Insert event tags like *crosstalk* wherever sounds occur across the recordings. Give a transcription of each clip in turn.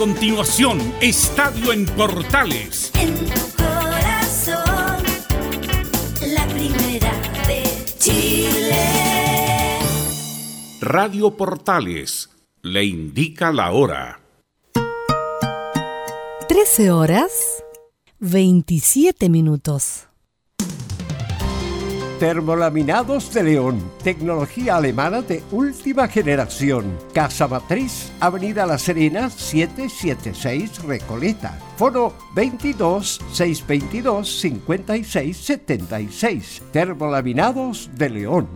continuación, Estadio en Portales. En tu corazón, la primera de Chile. Radio Portales le indica la hora. 13 horas 27 minutos. Termolaminados de León, tecnología alemana de última generación. Casa Matriz, Avenida La Serena, 776 Recoleta. Foro 22 622 56 76. Termolaminados de León.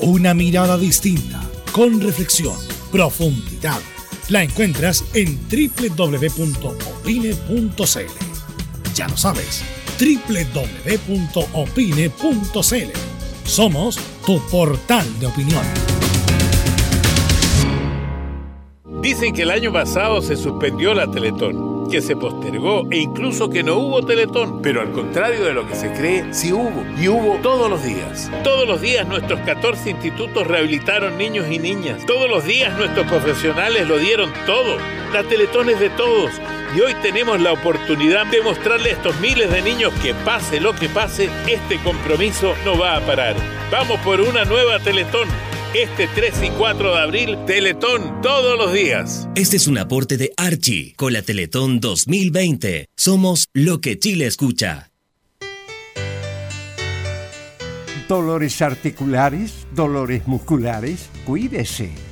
Una mirada distinta, con reflexión, profundidad. La encuentras en www.opine.cl. Ya lo sabes www.opine.cl. Somos tu portal de opinión. Dicen que el año pasado se suspendió la Teletón, que se postergó e incluso que no hubo Teletón. Pero al contrario de lo que se cree, sí hubo. Y hubo todos los días. Todos los días nuestros 14 institutos rehabilitaron niños y niñas. Todos los días nuestros profesionales lo dieron todo. La Teletón es de todos. Y hoy tenemos la oportunidad de mostrarle a estos miles de niños que pase lo que pase, este compromiso no va a parar. Vamos por una nueva Teletón. Este 3 y 4 de abril, Teletón todos los días. Este es un aporte de Archie con la Teletón 2020. Somos lo que Chile escucha. Dolores articulares, dolores musculares, cuídese.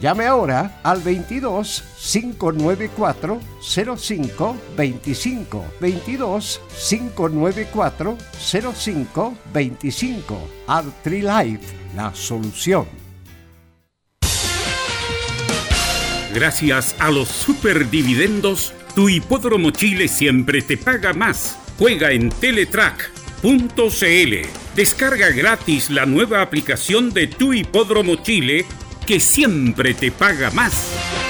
Llame ahora al 22 594 05 25 22 594 05 25 Artrilife, la solución. Gracias a los superdividendos, tu hipódromo Chile siempre te paga más. Juega en Teletrack.cl. Descarga gratis la nueva aplicación de tu hipódromo Chile que siempre te paga más.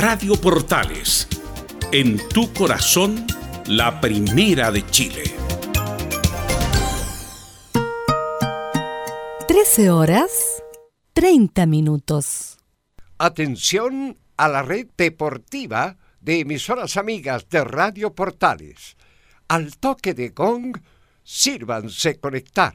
Radio Portales, en tu corazón, la primera de Chile. 13 horas 30 minutos. Atención a la red deportiva de emisoras amigas de Radio Portales. Al toque de gong, sírvanse conectar.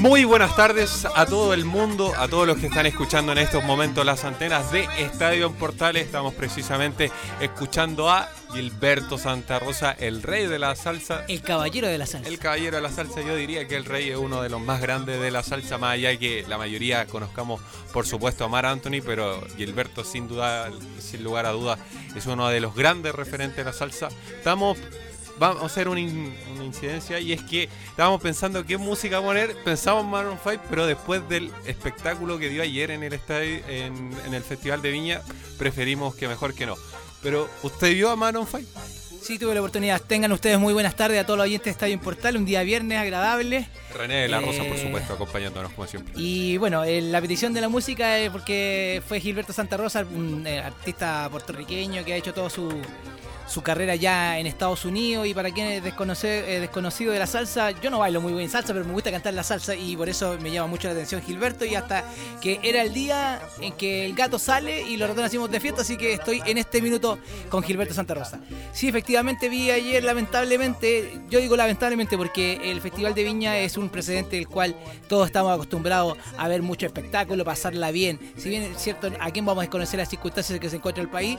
Muy buenas tardes a todo el mundo, a todos los que están escuchando en estos momentos las antenas de Estadio en Portales. Estamos precisamente escuchando a Gilberto Santa Rosa, el rey de la salsa. El caballero de la salsa. El caballero de la salsa, yo diría que el rey es uno de los más grandes de la salsa, más allá que la mayoría conozcamos, por supuesto, a Mar Anthony, pero Gilberto, sin duda, sin lugar a dudas, es uno de los grandes referentes de la salsa. Estamos vamos a hacer una, in- una incidencia y es que estábamos pensando qué música poner, pensamos en Maroon 5, pero después del espectáculo que dio ayer en el estadio, en, en el Festival de Viña, preferimos que mejor que no. Pero, ¿usted vio a Maroon 5? Sí, tuve la oportunidad. Tengan ustedes muy buenas tardes a todos los oyentes de Estadio Portal. Un día viernes agradable. René de la Rosa, por Eh, supuesto, acompañándonos como siempre. Y bueno, eh, la petición de la música es porque fue Gilberto Santa Rosa, un eh, artista puertorriqueño que ha hecho toda su, su carrera ya en Estados Unidos. Y para quienes desconoce, eh, desconocido de la salsa, yo no bailo muy bien salsa, pero me gusta cantar la salsa y por eso me llama mucho la atención Gilberto. Y hasta que era el día en que el gato sale y los ratones hacemos de fiesta, así que estoy en este minuto con Gilberto Santa Rosa. Sí, efectivamente vi ayer, lamentablemente, yo digo lamentablemente porque el Festival de Viña es un precedente del cual todos estamos acostumbrados a ver mucho espectáculo, pasarla bien. Si bien es cierto, a quién vamos a desconocer las circunstancias en que se encuentra el país,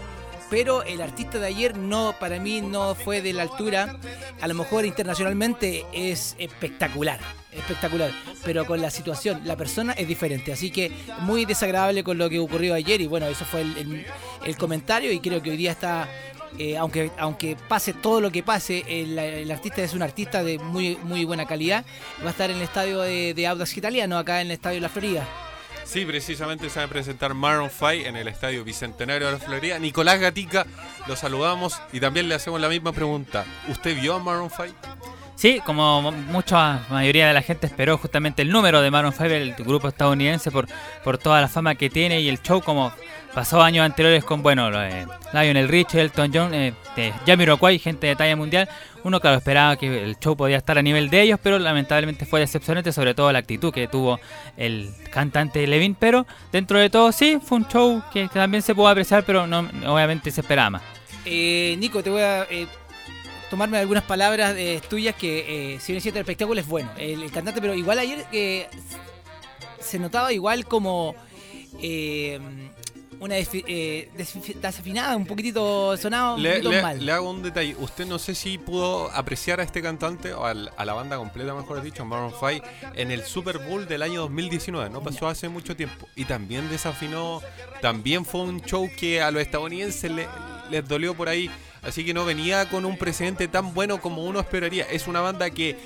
pero el artista de ayer no, para mí no fue de la altura. A lo mejor internacionalmente es espectacular, espectacular, pero con la situación, la persona es diferente. Así que muy desagradable con lo que ocurrió ayer y bueno, eso fue el, comentario y creo que hoy día está... eh, aunque, aunque pase todo lo que pase, el, el artista es un artista de muy, muy buena calidad. Va a estar en el estadio de, de Audax Italiano, acá en el estadio de la Florida. Sí, precisamente se va a presentar Maroon 5 en el Estadio Bicentenario de la Florida. Nicolás Gatica, lo saludamos y también le hacemos la misma pregunta. ¿Usted vio a Maroon 5? Sí, como mucha mayoría de la gente esperó justamente el número de Maroon 5, el grupo estadounidense, por, por toda la fama que tiene y el show como pasó años anteriores con, bueno, de Lionel Richie, Elton John, eh, de Jamiroquai, gente de talla mundial. Uno, claro, esperaba que el show podía estar a nivel de ellos, pero lamentablemente fue decepcionante, sobre todo la actitud que tuvo el cantante Levin. Pero dentro de todo, sí, fue un show que, que también se pudo apreciar, pero no obviamente se esperaba más. Eh, Nico, te voy a eh, tomarme algunas palabras eh, tuyas que, eh, si bien es cierto, el espectáculo es bueno, el, el cantante, pero igual ayer eh, se notaba igual como eh, una eh, desafinada, un poquitito sonaba un Le, mal. le hago un detalle. Usted no sé si pudo apreciar a este cantante, o al- a la banda completa, mejor dicho, Maroon 5, en el Super Bowl del año 2019. No pasó hace mucho tiempo. Y también desafinó. También fue un show que a los estadounidenses le- les dolió por ahí. Así que no venía con un precedente tan bueno como uno esperaría. Es una banda que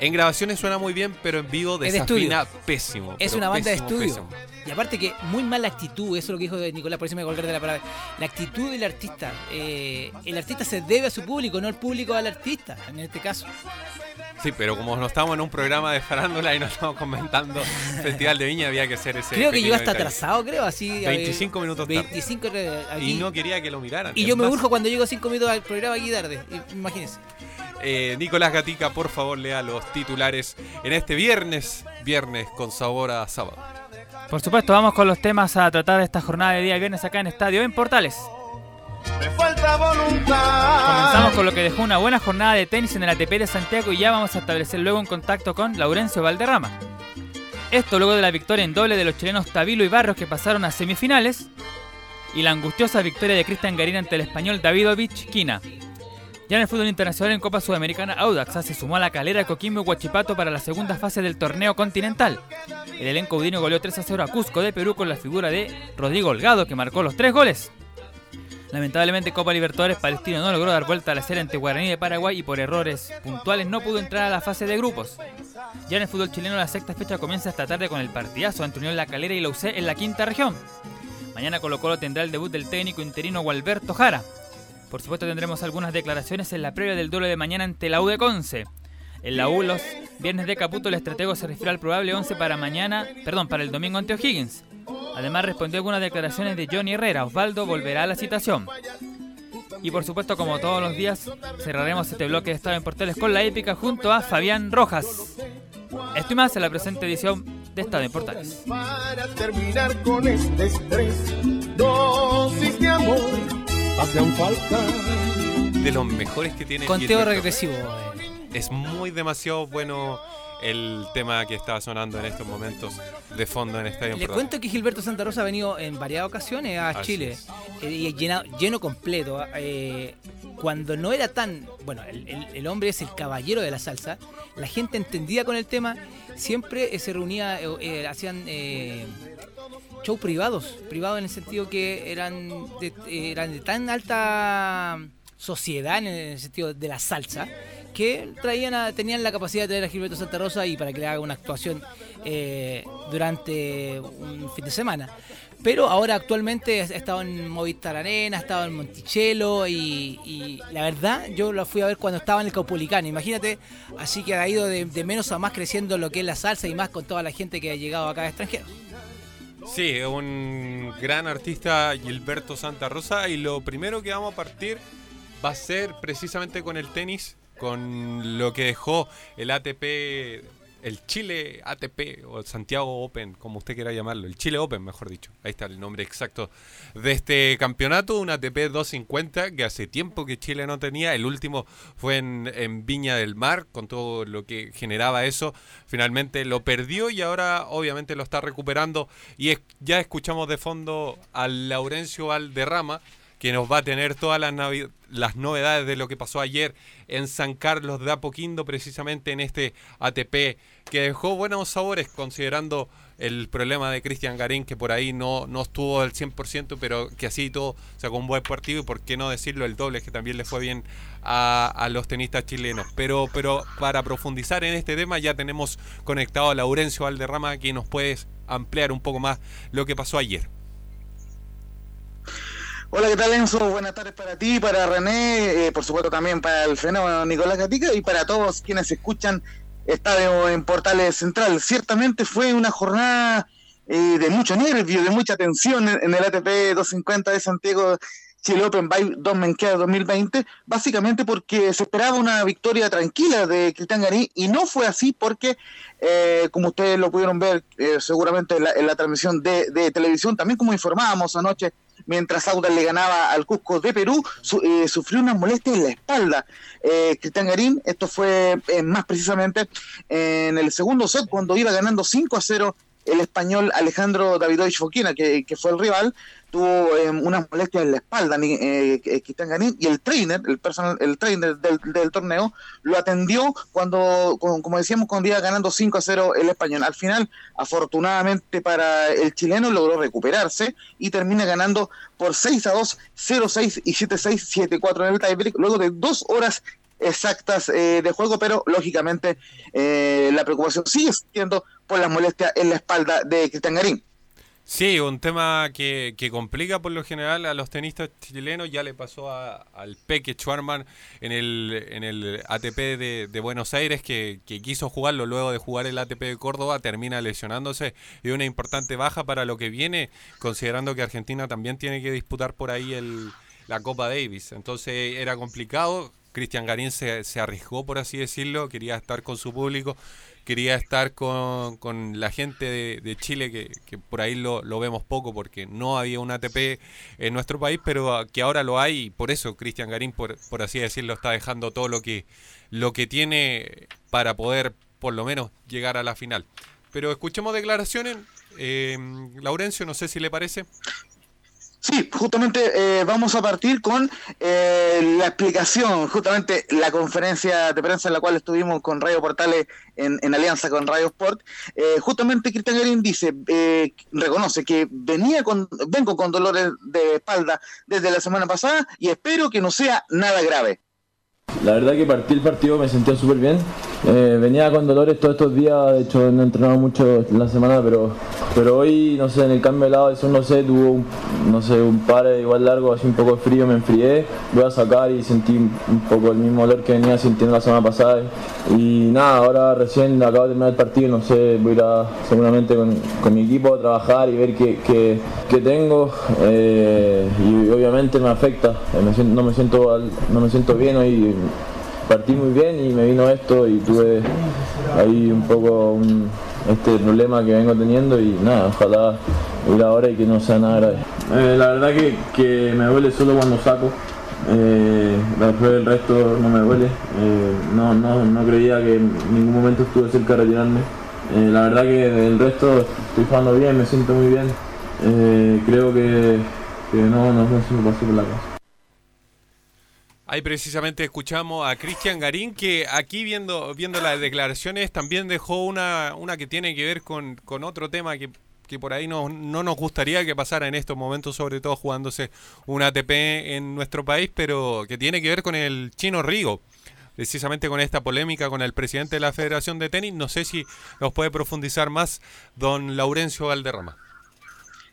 en grabaciones suena muy bien, pero en vivo de desafina pésimo. Es una banda de estudio. pésimo. Y aparte que muy mala actitud, eso es lo que dijo Nicolás, por eso me colgar de la palabra. La actitud del artista. eh, el artista se debe a su público, no el público al artista, en este caso. Sí, pero como no estamos en un programa de farándula y no estamos comentando Festival de Viña, había que hacer ese. Creo que yo hasta detalle. atrasado, creo, así. a ver, 25 minutos tarde. 25 re- aquí. Y no quería que lo miraran. Y yo me urjo cuando llego 5 minutos al programa aquí tarde. Imagínense. eh, Nicolás Gatica, por favor, lea los titulares en este viernes, viernes con sabor a sábado. Por supuesto, vamos con los temas a tratar esta jornada de día viernes acá en Estadio en Portales. Me falta voluntad. Comenzamos con lo que dejó una buena jornada de tenis en el ATP de Santiago y ya vamos a establecer luego un contacto con Laurencio Valderrama. Esto luego de la victoria en doble de los chilenos Tabilo y Barros que pasaron a semifinales y la angustiosa victoria de Cristian Garín ante el español Davidovich Quina. Ya en el fútbol internacional en Copa Sudamericana, Audax se sumó a la calera Coquimbo y Huachipato para la segunda fase del torneo continental. El elenco udino goleó 3 a 0 a Cusco de Perú con la figura de Rodrigo Holgado que marcó los tres goles. Lamentablemente Copa Libertadores Palestino no logró dar vuelta a la serie ante Guaraní de Paraguay y por errores puntuales no pudo entrar a la fase de grupos. Ya en el fútbol chileno la sexta fecha comienza esta tarde con el partidazo entre Unión La Calera y la UC en la quinta región. Mañana Colo Colo tendrá el debut del técnico interino Gualberto Jara. Por supuesto tendremos algunas declaraciones en la previa del duelo de mañana ante la U de Conce. En la U los viernes de Caputo el estratego se refiere al probable 11 para mañana, perdón, para el domingo ante O'Higgins. Además respondió algunas declaraciones de Johnny Herrera. Osvaldo volverá a la citación. Y por supuesto, como todos los días, cerraremos este bloque de Estado en Portales con la épica junto a Fabián Rojas. Esto y más en la presente edición de Estado en Portales. Para terminar con este estrés, dosis de amor hacen falta. De los mejores que tiene Conteo regresivo. eh. Es muy demasiado bueno el tema que está sonando en estos momentos de fondo en Estadio Le cuento que Gilberto Santa Rosa ha venido en varias ocasiones a Así Chile eh, y llena- lleno completo. eh, cuando no era tan. Bueno, el, el- el hombre es el caballero de la salsa. La gente entendida con el tema siempre eh, se reunía, eh, hacían. Shows privados, privados en el sentido que eran de, eran de tan alta sociedad en el sentido de la salsa que traían a- tenían la capacidad de traer a Gilberto Santa Rosa y para que le haga una actuación eh, durante un fin de semana. Pero ahora actualmente ha estado en Movistar Arena, ha estado en Monticello y, la verdad yo lo fui a ver cuando estaba en el Caupolicano. Imagínate, así que ha ido de, menos a más creciendo lo que es la salsa y más con toda la gente que ha llegado acá de extranjeros. Sí, un gran artista Gilberto Santa Rosa y lo primero que vamos a partir va a ser precisamente con el tenis, con lo que dejó el ATP, el Chile ATP o el Santiago Open, como usted quiera llamarlo, el Chile Open, mejor dicho. Ahí está el nombre exacto de este campeonato, un ATP 250 que hace tiempo que Chile no tenía. El último fue en, en Viña del Mar, con todo lo que generaba eso. Finalmente lo perdió y ahora obviamente lo está recuperando. Y es- ya escuchamos de fondo al Laurencio Valderrama que nos va a tener todas las, las novedades de lo que pasó ayer en San Carlos de Apoquindo, precisamente en este ATP, que dejó buenos sabores considerando el problema de Cristian Garín, que por ahí no, no estuvo al 100%, pero que así todo sacó un buen partido y por qué no decirlo, el doble, que también le fue bien a, a los tenistas chilenos. Pero, pero para profundizar en este tema ya tenemos conectado a Laurencio Valderrama, que nos puedes ampliar un poco más lo que pasó ayer. Hola, ¿qué tal Enzo? Buenas tardes para ti, para René, eh, por supuesto también para el fenómeno Nicolás Gatica y para todos quienes escuchan Estadio en Portales Central. Ciertamente fue una jornada eh, de mucho nervio, de mucha tensión en, el ATP 250 de Santiago Chile Open by Don Menquea 2020, básicamente porque se esperaba una victoria tranquila de Cristian Garín y no fue así porque, eh, como ustedes lo pudieron ver eh, seguramente en la, transmisión de televisión, también como informábamos anoche, mientras Auda le ganaba al Cusco de Perú, su- eh, sufrió una molestia en la espalda. Eh, Cristian Garín, esto fue eh, más precisamente en el segundo set, cuando iba ganando 5 a 0 el español Alejandro Davidovich Foquina, que, que fue el rival, tuvo eh, unas molestias en la espalda, eh, eh, Garín, y el trainer, el personal, el trainer del, torneo, lo atendió cuando, como decíamos, cuando iba ganando 5 a 0 el español. Al final, afortunadamente para el chileno, logró recuperarse y termina ganando por 6 a 2, 0-6 y 7-6, 7-4 en el tiebreak, luego de dos horas exactas eh, de juego, pero lógicamente eh, la preocupación sigue siendo por las molestias en la espalda de Cristian Garín. Sí, un tema que, que complica por lo general a los tenistas chilenos. Ya le pasó al Peque Schwarman en el, en el ATP de, Buenos Aires, que, quiso jugarlo luego de jugar el ATP de Córdoba, termina lesionándose y una importante baja para lo que viene, considerando que Argentina también tiene que disputar por ahí la Copa Davis. Entonces era complicado. Cristian Garín se, se arriesgó, por así decirlo, quería estar con su público, quería estar con, con la gente de, de Chile, que, que por ahí lo, lo vemos poco porque no había un ATP en nuestro país, pero que ahora lo hay y por eso Cristian Garín, por, por así decirlo, está dejando todo lo que, lo que tiene para poder por lo menos llegar a la final. Pero escuchemos declaraciones. Eh, Laurencio, no sé si le parece. Sí, justamente eh, vamos a partir con eh, la explicación, justamente la conferencia de prensa en la cual estuvimos con Radio Portales en, en alianza con Radio Sport. Eh, justamente Cristian Garín dice, eh, reconoce que venía con, vengo con dolores de espalda desde la semana pasada y espero que no sea nada grave. La verdad que partí el partido me sentía súper bien. Eh, venía con dolores todos estos días, de hecho no he entrenado mucho la semana, pero, pero hoy, no sé, en el cambio de lado, eso no sé, tuvo un, no sé, un par igual largo, así un poco de frío, me enfrié, voy a sacar y sentí un poco el mismo dolor que venía sintiendo la semana pasada. Y nada, ahora recién acabo de terminar el partido, no sé, voy a ir a, seguramente con, mi equipo a trabajar y ver qué, qué- tengo. eh, y obviamente me afecta, eh, me siento- no, me siento, no me siento bien hoy partí muy bien y me vino esto y tuve ahí un poco un- este problema que vengo teniendo y nada, ojalá ir ahora y que no sea nada grave. Eh, la verdad que, que me duele solo cuando saco, eh, después el resto no me duele, Eh, no, no, no creía que en ningún momento estuve cerca de retirarme. La verdad que del resto estoy jugando bien, me siento muy bien, creo que, que no, no, no se me pasó por la casa. Ahí precisamente escuchamos a Cristian Garín, que aquí viendo, viendo las declaraciones también dejó una, una que tiene que ver con, con otro tema que, que por ahí no, no nos gustaría que pasara en estos momentos, sobre todo jugándose un ATP en nuestro país, pero que tiene que ver con el chino Rigo. Precisamente con esta polémica con el presidente de la Federación de Tenis, no sé si nos puede profundizar más don Laurencio Valderrama.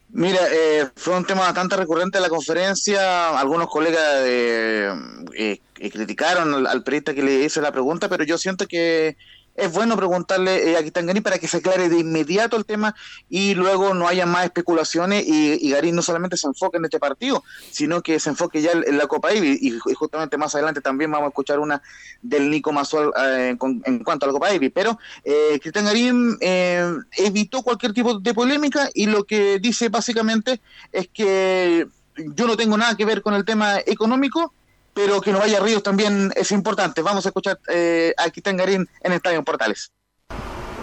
Mira, eh, fue un tema bastante recurrente en la conferencia. Algunos colegas eh, eh, criticaron al, al periodista que le hizo la pregunta, pero yo siento que es bueno preguntarle eh, a Garín para que se aclare de inmediato el tema y luego no haya más especulaciones y, y Garín no solamente se enfoque en este partido, sino que se enfoque ya en, la Copa Davis y, justamente más adelante también vamos a escuchar una del Nico Masual eh, en cuanto a la Copa Davis. Pero eh, Garín eh, evitó cualquier tipo de polémica y lo que dice básicamente es que yo no tengo nada que ver con el tema económico, pero que no vaya a Ríos también es importante. Vamos a escuchar eh, a Cristian Garín en Estadio Portales.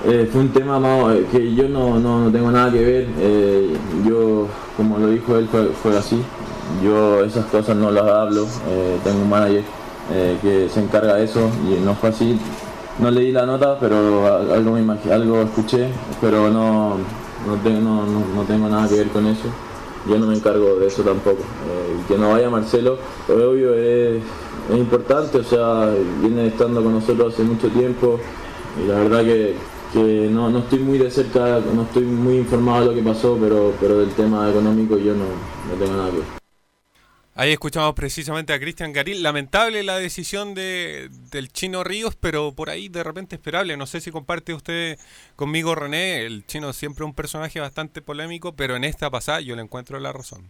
Eh, fue un tema eh, que yo no, no, tengo nada que ver. eh, yo, como lo dijo él, fue, así. Yo esas cosas no las hablo. tengo un manager que se encarga de eso y no fue así. No leí la nota, pero algo, me algo escuché, pero no, no, tengo, no- no tengo nada que ver con eso. Yo no me encargo de eso tampoco. Eh, que no vaya Marcelo, obvio es, importante, o sea, viene estando con nosotros hace mucho tiempo y la verdad que, que no, no estoy muy de cerca, no estoy muy informado de lo que pasó, pero, pero del tema económico yo no, no tengo nada que ver. Ahí escuchamos precisamente a Cristian Garín. Lamentable la decisión de, del chino Ríos, pero por ahí de repente esperable. No sé si comparte usted conmigo, René. El chino siempre un personaje bastante polémico, pero en esta pasada yo le encuentro la razón.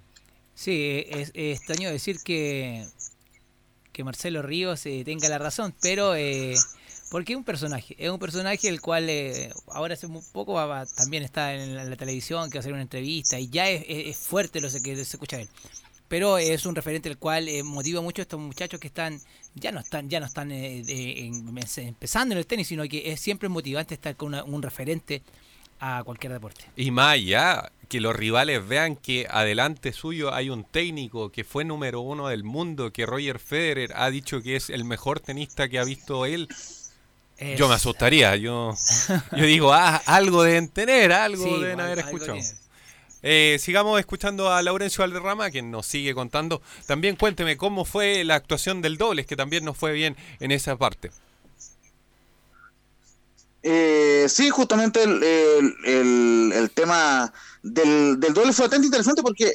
Sí, es, extraño decir que, que Marcelo Ríos eh, tenga la razón, pero eh, porque es un personaje, es un personaje el cual eh, ahora hace muy poco va- también está en la, televisión, que va a hacer una entrevista y ya es, fuerte lo que se escucha él. Pero es un referente el cual eh, motiva mucho a estos muchachos que están ya no están ya no están eh, en- empezando en el tenis, sino que es siempre motivante estar con una- un referente a cualquier deporte. Y más allá, que los rivales vean que adelante suyo hay un técnico que fue número uno del mundo, que Roger Federer ha dicho que es el mejor tenista que ha visto él. Es- Yo me asustaría, yo, yo digo, ah, algo deben tener, algo Sí, deben haber algo escuchado. tiene. Eh, sigamos escuchando a Laurencio Valderrama, que nos sigue contando. También cuénteme cómo fue la actuación del dobles, que también nos fue bien en esa parte. Eh, sí, justamente el, tema del, del doble fue bastante interesante porque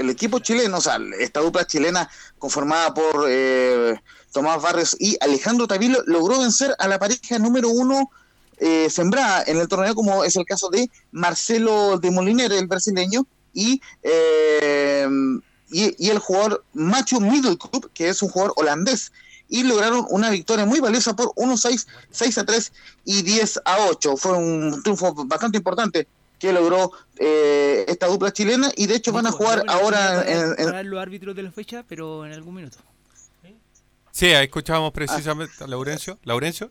el equipo chileno, o sea, esta dupla chilena conformada por eh, Tomás Barrios y Alejandro Tavilo logró vencer a la pareja número uno eh, sembrada en el torneo, como es el caso de Marcelo de Moliner, el brasileño, y, eh, y, y el jugador Macho Middelkoop, que es un jugador holandés y lograron una victoria muy valiosa por 1-6, 6 a 3 y 10 a 8. Fue un triunfo bastante importante que logró eh, esta dupla chilena y de hecho van a jugar ahora en, los árbitros de la fecha, pero en algún minuto. Sí, ahí escuchábamos precisamente a Laurencio. ¿Laurencio?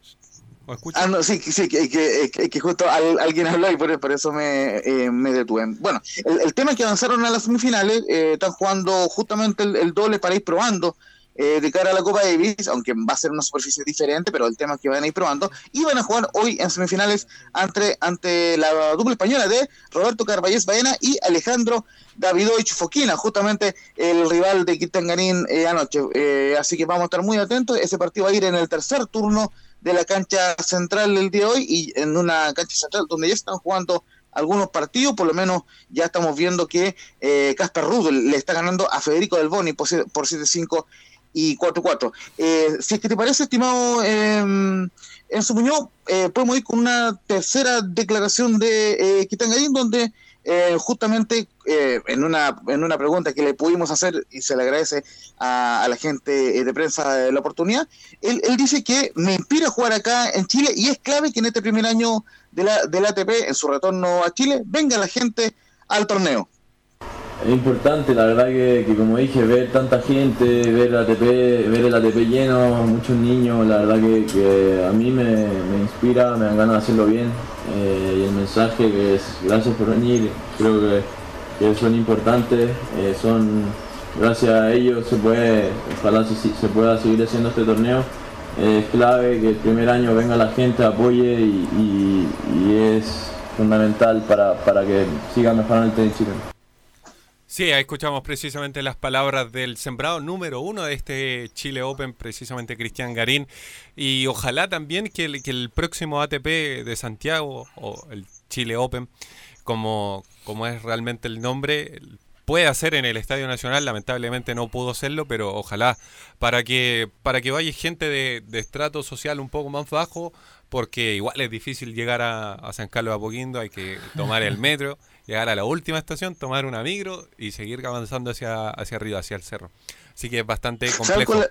¿O? Ah, no, sí, que, que, que- que justo al- alguien habló y por, eso me, eh, me detuve. Bueno, el, tema es que avanzaron a las semifinales, eh, están jugando justamente el, doble para ir probando eh, de cara a la Copa Davis, aunque va a ser una superficie diferente, pero el tema es que van a ir probando, y van a jugar hoy en semifinales ante, ante la dupla española de Roberto Carballés Baena y Alejandro Davidovich Foquina, justamente el rival de Kitangarín eh, anoche. Eh, así que vamos a estar muy atentos. Ese partido va a ir en el tercer turno de la cancha central del día de hoy y en una cancha central donde ya están jugando algunos partidos, por lo menos ya estamos viendo que eh, Casper Ruud le está ganando a Federico Del Boni por, por 7-5 y 4-4. Eh, si es que te parece, estimado eh, Enzo Muñoz, eh, podemos ir con una tercera declaración de eh, Kitangarín, donde eh, justamente eh, en, una, en una pregunta que le pudimos hacer y se le agradece a, a la gente eh, de prensa de la oportunidad, él, él dice que me inspira jugar acá en Chile y es clave que en este primer año de la, del ATP, en su retorno a Chile, venga la gente al torneo. Es importante, la verdad que, que como dije, ver tanta gente, ver, ATP, ver el ATP lleno, muchos niños, la verdad que, a mí me, me inspira, me dan ganas de hacerlo bien. eh, y el mensaje que es gracias por venir, creo que, que son importantes, eh, son gracias a ellos se puede, ojalá se, pueda seguir haciendo este torneo. Eh, es clave que el primer año venga la gente, apoye y es fundamental para, para que siga mejorando el tenis chileno. Sí, escuchamos precisamente las palabras del sembrado número uno de este Chile Open, precisamente Cristian Garín. Y ojalá también que el, que el próximo ATP de Santiago, o el Chile Open, como, como es realmente el nombre, pueda ser en el Estadio Nacional. Lamentablemente no pudo serlo, pero ojalá para que, para que vaya gente de, de estrato social un poco más bajo, porque igual es difícil llegar a, a San Carlos de Apoquindo, hay que tomar el metro, *laughs* llegar a la última estación, tomar una micro y seguir avanzando hacia, hacia arriba, hacia el cerro. Así que es bastante ¿Sabes complejo.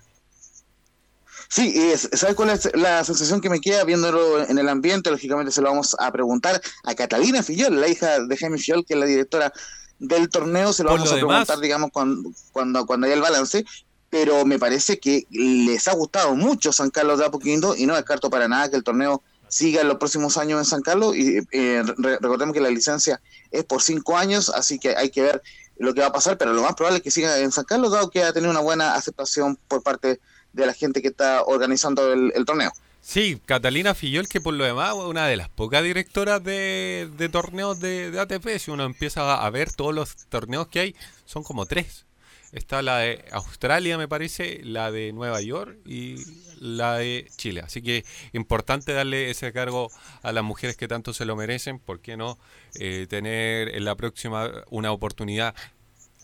Sí, es- ¿sabes cuál es la sensación que me queda viéndolo en el ambiente? Lógicamente se lo vamos a preguntar a Catalina Fillol, la hija de Jaime Fillol, que es la directora del torneo, se lo Por vamos lo a demás- preguntar, digamos, cuando, cuando, cuando haya el balance, pero me parece que les ha gustado mucho San Carlos de Apoquindo y no descarto para nada que el torneo siga en los próximos años en San Carlos y eh, re- recordemos que la licencia es por cinco años, así que hay que ver lo que va a pasar, pero lo más probable es que siga en San Carlos, dado que ha tenido una buena aceptación por parte de la gente que está organizando el, torneo. Sí, Catalina Fillol, que por lo demás es una de las pocas directoras de, de torneos de, de ATP. Si uno empieza a ver todos los torneos que hay, son como tres. Está la de Australia, me parece, la de Nueva York y la de Chile. Así que importante darle ese cargo a las mujeres que tanto se lo merecen. ¿Por qué no eh, tener en la próxima una oportunidad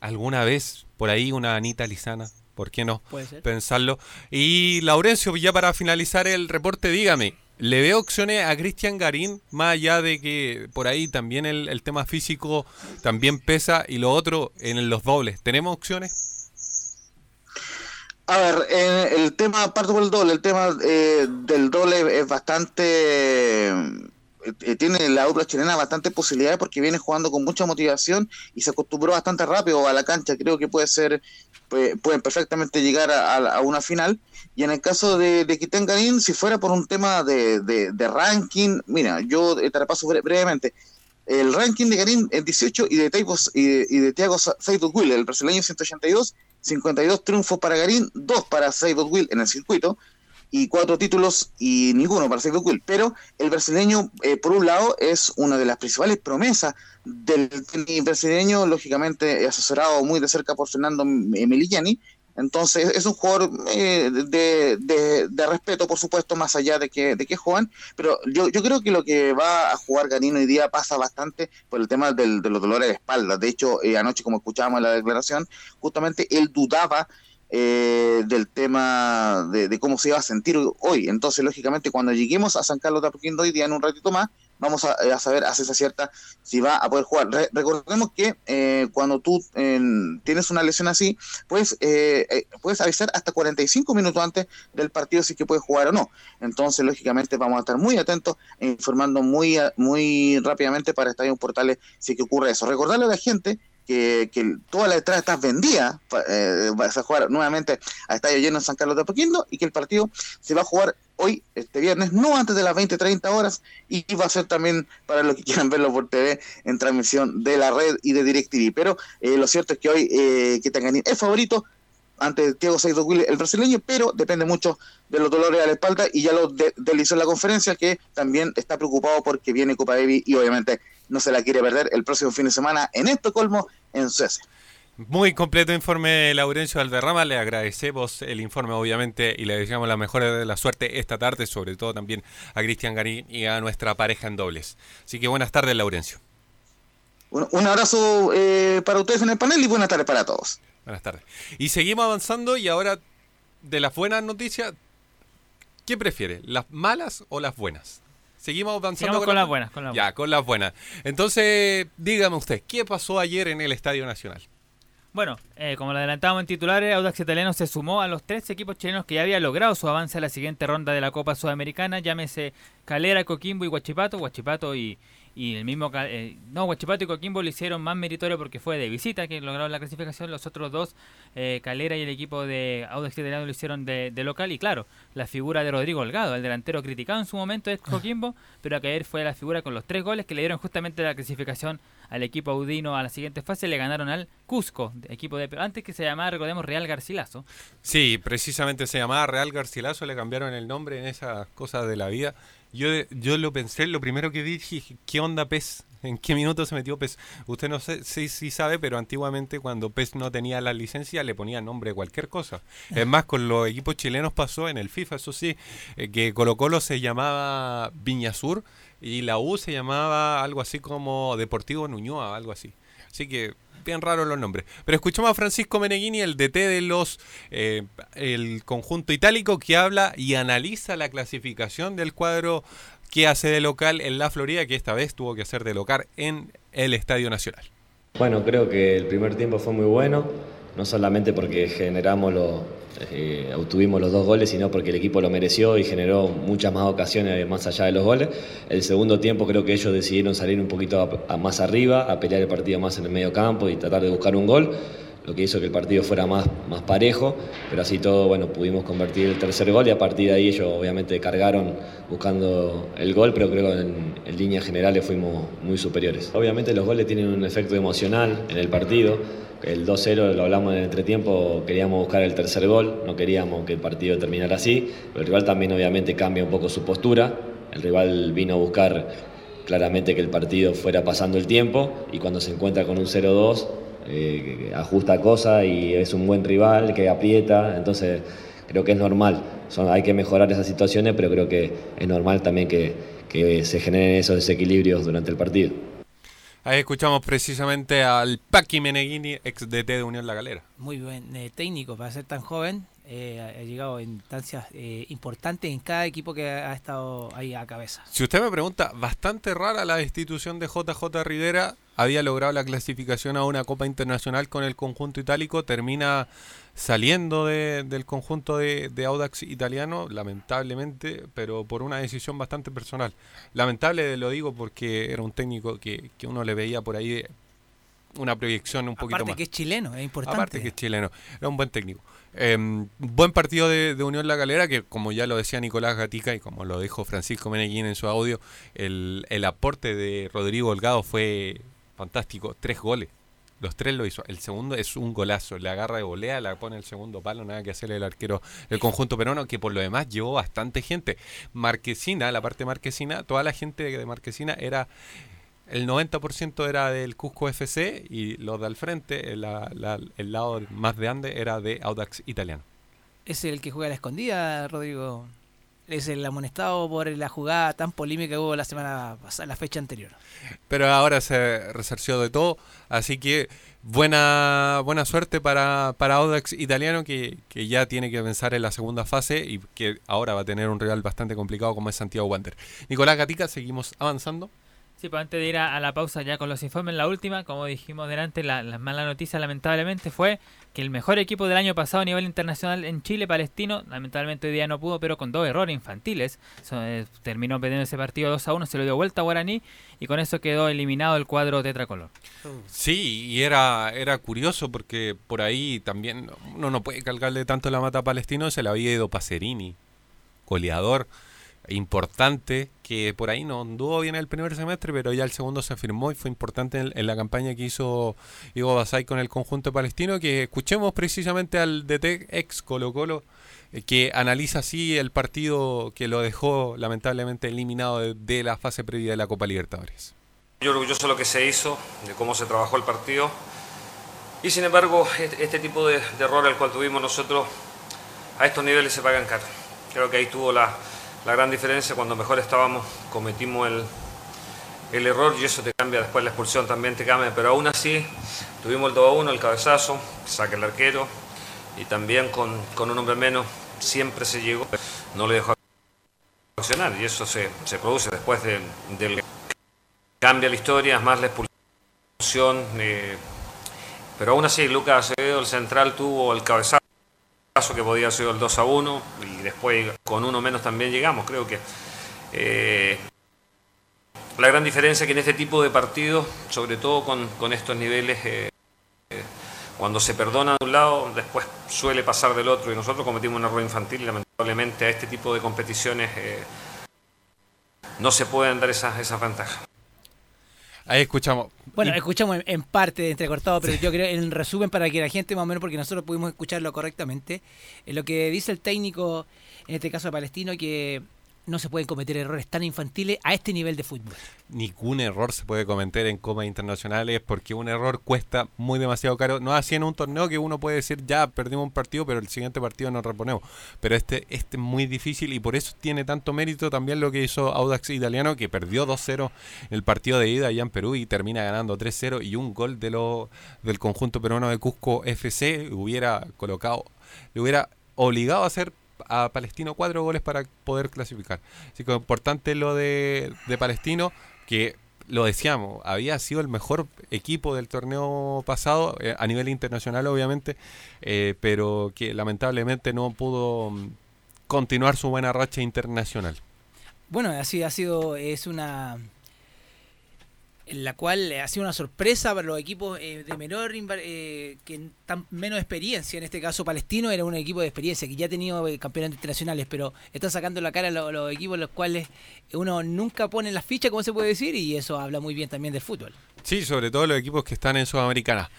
alguna vez por ahí una Anita Lizana? ¿Por qué no? Puede ser. Pensarlo. Y Laurencio, ya para finalizar el reporte, dígame, ¿le veo opciones a Cristian Garín? Más allá de que por ahí también el, el tema físico también pesa y lo otro en los dobles. ¿Tenemos opciones? A ver, eh, el tema, parto por el doble, el tema eh, del doble es bastante, eh, tiene la dupla chilena bastante posibilidades porque viene jugando con mucha motivación y se acostumbró bastante rápido a la cancha, creo que puede ser, pues, pueden perfectamente llegar a, una final. Y en el caso de, de Quitén Garín, si fuera por un tema de, de- ranking, mira, yo te repaso bre- brevemente. El ranking de Garín es 18 y de, Teipos- y de, y de Thiago el brasileño 182, 52 triunfos para Garín, 2 para Seydou Will en el circuito y cuatro títulos y ninguno para Seydou Will. Pero el brasileño, eh, por un lado, es una de las principales promesas del tenis brasileño, lógicamente asesorado muy de cerca por Fernando Emiliani, Entonces es un jugador eh, de, de, respeto, por supuesto, más allá de que, de que es joven, pero yo, yo creo que lo que va a jugar Garino hoy día pasa bastante por el tema del, de los dolores de espalda. De hecho, eh, anoche, como escuchábamos en la declaración, justamente él dudaba eh, del tema de, de, cómo se iba a sentir hoy. Entonces, lógicamente, cuando lleguemos a San Carlos de Apoquindo hoy día en un ratito más, vamos a, a, saber a ciencia cierta si va a poder jugar. Re recordemos que eh, cuando tú eh, tienes una lesión así, pues eh, puedes avisar hasta 45 minutos antes del partido si que puedes jugar o no. Entonces, lógicamente, vamos a estar muy atentos e informando muy, muy rápidamente para Estadio Portales si que ocurre eso. Recordarle a la gente que, que todas las entradas están vendidas, eh, vas a jugar nuevamente a estadio lleno en San Carlos de Apoquindo y que el partido se va a jugar hoy, este viernes, no antes de las 20, 30 horas y va a ser también para los que *laughs* quieran verlo por TV en transmisión de la red y de DirecTV. Pero eh, lo cierto es que hoy eh, tengan es favorito ante Diego Saido el brasileño, pero depende mucho de los dolores a la espalda y ya lo de, deslizó en la conferencia que también está preocupado porque viene Copa Baby y obviamente no se la quiere perder el próximo fin de semana en Estocolmo, en Suecia. Muy completo informe, Laurencio Alderrama. Le agradecemos el informe, obviamente, y le deseamos la mejor de la suerte esta tarde, sobre todo también a Cristian Garín y a nuestra pareja en dobles. Así que buenas tardes, Laurencio. Un, un abrazo eh, para ustedes en el panel y buenas tardes para todos. Buenas tardes. Y seguimos avanzando y ahora de las buenas noticias, ¿qué prefiere? ¿Las malas o las buenas? Seguimos avanzando con, con, las buenas. Con las ya, con las buenas. Entonces, dígame usted, ¿qué pasó ayer en el Estadio Nacional? Bueno, eh, como lo adelantábamos en titulares, Audax Italiano se sumó a los tres equipos chilenos que ya había logrado su avance a la siguiente ronda de la Copa Sudamericana, llámese Calera, Coquimbo y Huachipato, Huachipato y, y el mismo eh, no Huachipato y Coquimbo lo hicieron más meritorio porque fue de visita que lograron la clasificación. Los otros dos eh, Calera y el equipo de Audax Italiano lo hicieron de, de, local. Y claro la figura de Rodrigo Holgado el delantero criticado en su momento es Coquimbo pero que ayer fue la figura con los tres goles que le dieron justamente la clasificación al equipo audino a la siguiente fase. Le ganaron al Cusco equipo de antes que se llamaba recordemos Real Garcilaso. Sí precisamente se llamaba Real Garcilaso le cambiaron el nombre en esas cosas de la vida yo, yo lo pensé, lo primero que dije, ¿qué onda PES? ¿En qué minuto se metió PES? Usted no sé si sabe, pero antiguamente cuando PES no tenía la licencia le ponía nombre de cualquier cosa. Es más, con los equipos chilenos pasó en el FIFA, eso sí, eh, que Colo Colo se llamaba Viña Sur y la U se llamaba algo así como Deportivo Nuñoa, algo así. Así que bien raros los nombres. Pero escuchamos a Francisco Meneghini, el DT de los eh, el conjunto itálico, que habla y analiza la clasificación del cuadro que hace de local en la Florida, que esta vez tuvo que hacer de local en el Estadio Nacional. Bueno, creo que el primer tiempo fue muy bueno, no solamente porque generamos lo, eh, obtuvimos los dos goles, sino porque el equipo lo mereció y generó muchas más ocasiones más allá de los goles. El segundo tiempo creo que ellos decidieron salir un poquito más arriba, a pelear el partido más en el medio campo y tratar de buscar un gol lo que hizo que el partido fuera más, más parejo, pero así todo, bueno, pudimos convertir el tercer gol y a partir de ahí ellos obviamente cargaron buscando el gol, pero creo que en, en líneas generales fuimos muy superiores. Obviamente los goles tienen un efecto emocional en el partido, el 2-0 lo hablamos en el entretiempo, queríamos buscar el tercer gol, no queríamos que el partido terminara así, pero el rival también obviamente cambia un poco su postura, el rival vino a buscar claramente que el partido fuera pasando el tiempo y cuando se encuentra con un 0-2 eh, ajusta cosas y es un buen rival que aprieta, entonces creo que es normal, hay que mejorar esas situaciones, pero creo que es normal también que se generen esos desequilibrios durante el partido. Ahí escuchamos precisamente al Paqui Meneghini, ex DT de Unión La Galera. Muy buen eh, técnico para ser tan joven. Eh, ha llegado a instancias eh, importantes en cada equipo que ha estado ahí a cabeza. Si usted me pregunta, bastante rara la destitución de JJ Rivera. Había logrado la clasificación a una Copa Internacional con el conjunto itálico. Termina saliendo de, del conjunto de, de, Audax italiano, lamentablemente, pero por una decisión bastante personal. Lamentable lo digo porque era un técnico que, que uno le veía por ahí una proyección un poquito Aparte más. que es chileno, es importante. Aparte que es chileno, era un buen técnico. Eh, buen partido de, de, Unión La Galera, que como ya lo decía Nicolás Gatica y como lo dijo Francisco Meneguín en su audio, el, el aporte de Rodrigo Holgado fue fantástico. Tres goles. Los tres lo hizo. El segundo es un golazo. Le agarra de volea, la pone el segundo palo, nada que hacerle el arquero del conjunto peruano, que por lo demás llevó bastante gente. Marquesina, la parte marquesina, toda la gente de Marquesina era el 90% era del Cusco FC y los de al frente, el, la- la- el lado más de Ande, era de Audax Italiano. Es el que juega a la escondida, Rodrigo. Es el amonestado por la jugada tan polémica que hubo la semana pasada, la fecha anterior. Pero ahora se resarció de todo, así que buena buena suerte para, para Audax Italiano que, que ya tiene que pensar en la segunda fase y que ahora va a tener un rival bastante complicado como es Santiago Wander. Nicolás Gatica, seguimos avanzando. Pues antes de ir a, la pausa ya con los informes, la última, como dijimos delante, la, la mala noticia lamentablemente fue que el mejor equipo del año pasado a nivel internacional en Chile, Palestino, lamentablemente hoy día no pudo, pero con dos errores infantiles. Eh, terminó perdiendo ese partido 2 a 1, se lo dio vuelta a Guaraní y con eso quedó eliminado el cuadro tetracolor. Sí, y era, era curioso porque por ahí también uno no puede cargarle tanto la mata a Palestino, se le había ido Pacerini, goleador importante, que por ahí no anduvo bien el primer semestre, pero ya el segundo se afirmó y fue importante en, en la campaña que hizo Ivo Basay con el conjunto palestino, que escuchemos precisamente al DT ex Colo Colo, eh, que analiza así el partido que lo dejó lamentablemente eliminado de, de la fase previa de la Copa Libertadores. Yo orgulloso de lo que se hizo, de cómo se trabajó el partido. Y sin embargo, este, tipo de, de error al cual tuvimos nosotros a estos niveles se pagan caro. Creo que ahí tuvo la, la gran diferencia. Cuando mejor estábamos, cometimos el, el error y eso te cambia después la expulsión también te cambia. Pero aún así, tuvimos el 2 a 1, el cabezazo, saca el arquero y también con, con un hombre menos siempre se llegó. No le dejó accionar y eso se, se produce después de- del cambia la historia, más la expulsión. eh, pero aún así, Lucas Acevedo, el central, tuvo el cabezazo que podía sido el 2 a 1 y después con uno menos también llegamos. Creo que eh, la gran diferencia es que en este tipo de partidos, sobre todo con, estos niveles, eh, eh, cuando se perdona de un lado, después suele pasar del otro y nosotros cometimos un error infantil y lamentablemente a este tipo de competiciones no se pueden dar esas, esas ventajas. Ahí escuchamos. Bueno, escuchamos en, en parte entrecortado, pero yo creo en resumen para que la gente más o menos, porque nosotros pudimos escucharlo correctamente, en lo que dice el técnico, en este caso Palestino, que no se pueden cometer errores tan infantiles a este nivel de fútbol. ningún error se puede cometer en copas internacionales porque un error cuesta muy demasiado caro. No así en un torneo que uno puede decir ya perdimos un partido, pero el siguiente partido nos reponemos. Pero este, este es muy difícil y por eso tiene tanto mérito también lo que hizo Audax Italiano, que perdió 2-0 en el partido de ida allá en Perú y termina ganando 3-0 y un gol de lo, del conjunto peruano de Cusco FC hubiera colocado, le hubiera obligado a hacer a Palestino cuatro goles para poder clasificar. Así que importante lo de, de Palestino, que lo decíamos, había sido el mejor equipo del torneo pasado, eh, a nivel internacional obviamente, eh, pero que lamentablemente no pudo mm, continuar su buena racha internacional. Bueno, así ha sido, es una en la cual ha sido una sorpresa para los equipos eh, de menor eh, que tan menos experiencia en este caso Palestino era un equipo de experiencia que ya ha tenido eh, campeonatos internacionales pero están sacando la cara los, los equipos los cuales uno nunca pone las fichas como se puede decir y eso habla muy bien también del fútbol Sí, sobre todo los equipos que están en Sudamericana.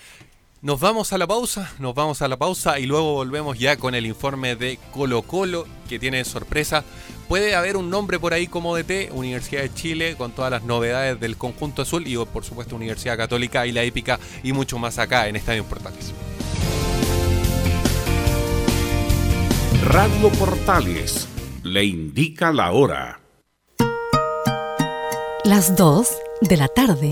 Nos vamos a la pausa, nos vamos a la pausa y luego volvemos ya con el informe de Colo Colo que tiene sorpresa. Puede haber un nombre por ahí como DT, Universidad de Chile, con todas las novedades del conjunto azul y por supuesto Universidad Católica y la épica y mucho más acá en Estadio Portales. Radio Portales le indica la hora. Las 2 de la tarde.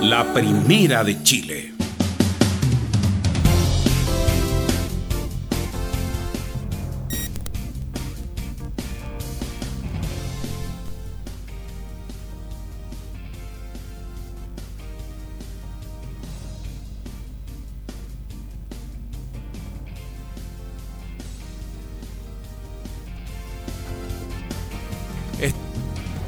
La primera de Chile.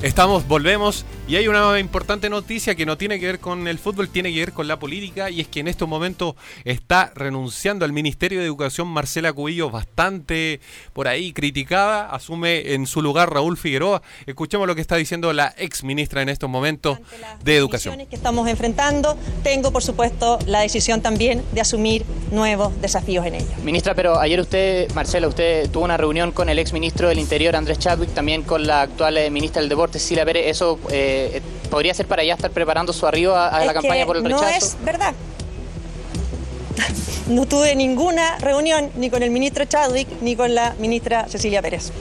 Estamos, volvemos y hay una importante noticia que no tiene que ver con el fútbol, tiene que ver con la política y es que en estos momentos está renunciando al Ministerio de Educación Marcela Cubillo, bastante por ahí criticada, asume en su lugar Raúl Figueroa. Escuchemos lo que está diciendo la ex ministra en estos momentos de Educación. que estamos enfrentando, tengo por supuesto la decisión también de asumir nuevos desafíos en ello. Ministra, pero ayer usted, Marcela, usted tuvo una reunión con el ex ministro del Interior, Andrés Chadwick, también con la actual eh, ministra del Deporte, Sila Pérez. ¿Eso eh, podría ser para ya estar preparando su arribo a, a la campaña por el rechazo? No es verdad. *laughs* No tuve ninguna reunión ni con el ministro Chadwick ni con la ministra Cecilia Pérez.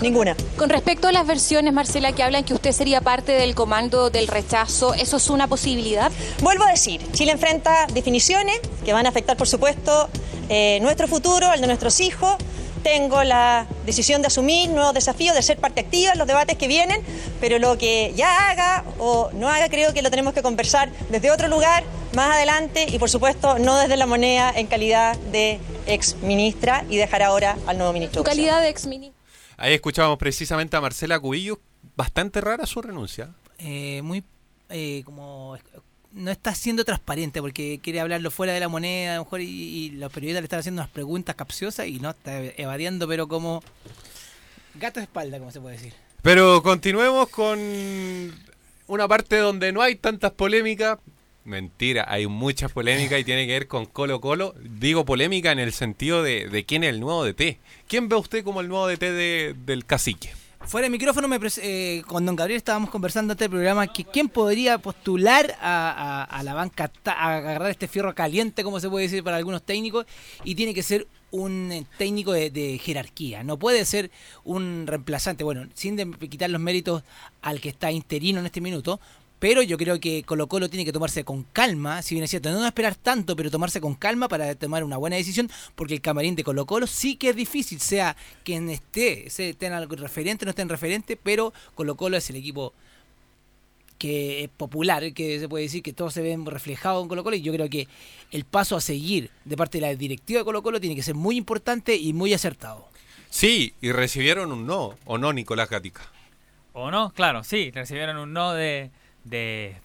Ninguna. Con respecto a las versiones, Marcela, que hablan que usted sería parte del comando del rechazo, ¿eso es una posibilidad? Vuelvo a decir, Chile enfrenta definiciones que van a afectar, por supuesto, eh, nuestro futuro, el de nuestros hijos. Tengo la decisión de asumir nuevos desafíos, de ser parte activa en los debates que vienen, pero lo que ya haga o no haga creo que lo tenemos que conversar desde otro lugar, más adelante y por supuesto no desde la moneda en calidad de ex ministra y dejar ahora al nuevo ministro. ¿Tu calidad de ex ministra? Ahí escuchábamos precisamente a Marcela Cubillo, bastante rara su renuncia. Eh, muy eh, como no está siendo transparente porque quiere hablarlo fuera de la moneda a lo mejor y, los periodistas le están haciendo unas preguntas capciosas y no está evadiendo pero como gato de espalda como se puede decir Pero continuemos con una parte donde no hay tantas polémicas. Mentira, hay muchas polémicas y tiene que ver con Colo Colo. Digo polémica en el sentido de, de quién es el nuevo DT. ¿Quién ve usted como el nuevo DT de- del cacique? Fuera de micrófono, me eh, con don Gabriel estábamos conversando antes del programa que quién podría postular a, a- la banca, a agarrar este fierro caliente, como se puede decir para algunos técnicos, y tiene que ser un eh, técnico de, jerarquía. No puede ser un reemplazante, bueno, sin quitar los méritos al que está interino en este minuto, pero yo creo que Colo Colo tiene que tomarse con calma, si bien es cierto, no esperar tanto, pero tomarse con calma para tomar una buena decisión, porque el camarín de Colo Colo sí que es difícil, sea quien esté, sea esté en algo referente, no esté en referente, pero Colo Colo es el equipo que es popular, que se puede decir que todos se ven reflejados en Colo Colo y yo creo que el paso a seguir de parte de la directiva de Colo Colo tiene que ser muy importante y muy acertado. Sí, y recibieron un no, ¿o no, Nicolás Gatica? ¿O no? Claro, sí, recibieron un no de, de,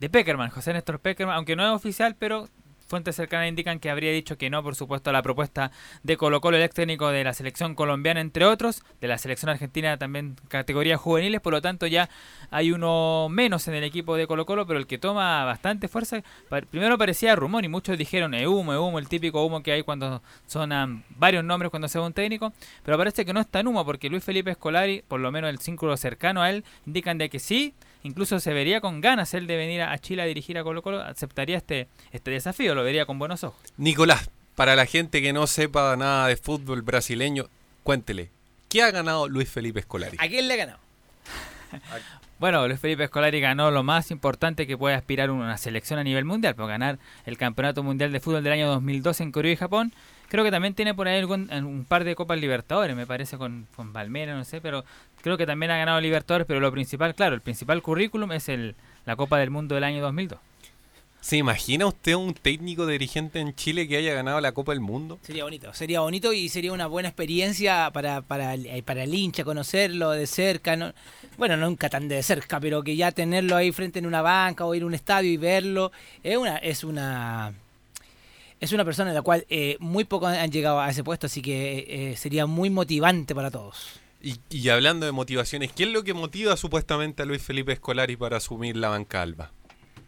de Peckerman, José Néstor Peckerman, aunque no es oficial, pero fuentes cercanas indican que habría dicho que no, por supuesto, a la propuesta de Colo Colo, el ex técnico de la selección colombiana, entre otros, de la selección argentina también categorías juveniles, por lo tanto ya hay uno menos en el equipo de Colo Colo, pero el que toma bastante fuerza, primero parecía rumor y muchos dijeron eh, humo, eh, humo, el típico humo que hay cuando sonan varios nombres cuando se va un técnico, pero parece que no es tan humo porque Luis Felipe Escolari, por lo menos el círculo cercano a él, indican de que sí, incluso se vería con ganas él de venir a Chile a dirigir a Colo Colo, aceptaría este, este desafío, lo vería con buenos ojos. Nicolás, para la gente que no sepa nada de fútbol brasileño, cuéntele, ¿qué ha ganado Luis Felipe Escolari? ¿A quién le ha ganado? *laughs* Bueno, Luis Felipe Escolari ganó lo más importante que puede aspirar una selección a nivel mundial, por ganar el Campeonato Mundial de Fútbol del año 2012 en Corea y Japón. Creo que también tiene por ahí algún- un par de Copas Libertadores, me parece, con, con Palmeiras, no sé, pero creo que también ha ganado Libertadores, pero lo principal, claro, el principal currículum es el, la Copa del Mundo del año 2002. ¿Se imagina usted un técnico dirigente en Chile que haya ganado la Copa del Mundo? Sería bonito, sería bonito y sería una buena experiencia para, para, el- eh, para el hincha, conocerlo de cerca. ¿no? Bueno, nunca tan de cerca, pero que ya tenerlo ahí frente en una banca o ir a un estadio y verlo, es una, es una, es una persona en la cual eh, muy pocos han llegado a ese puesto, así que eh, sería muy motivante para todos. Y, y hablando de motivaciones, ¿qué es lo que motiva supuestamente a Luis Felipe Escolari para asumir la banca alba?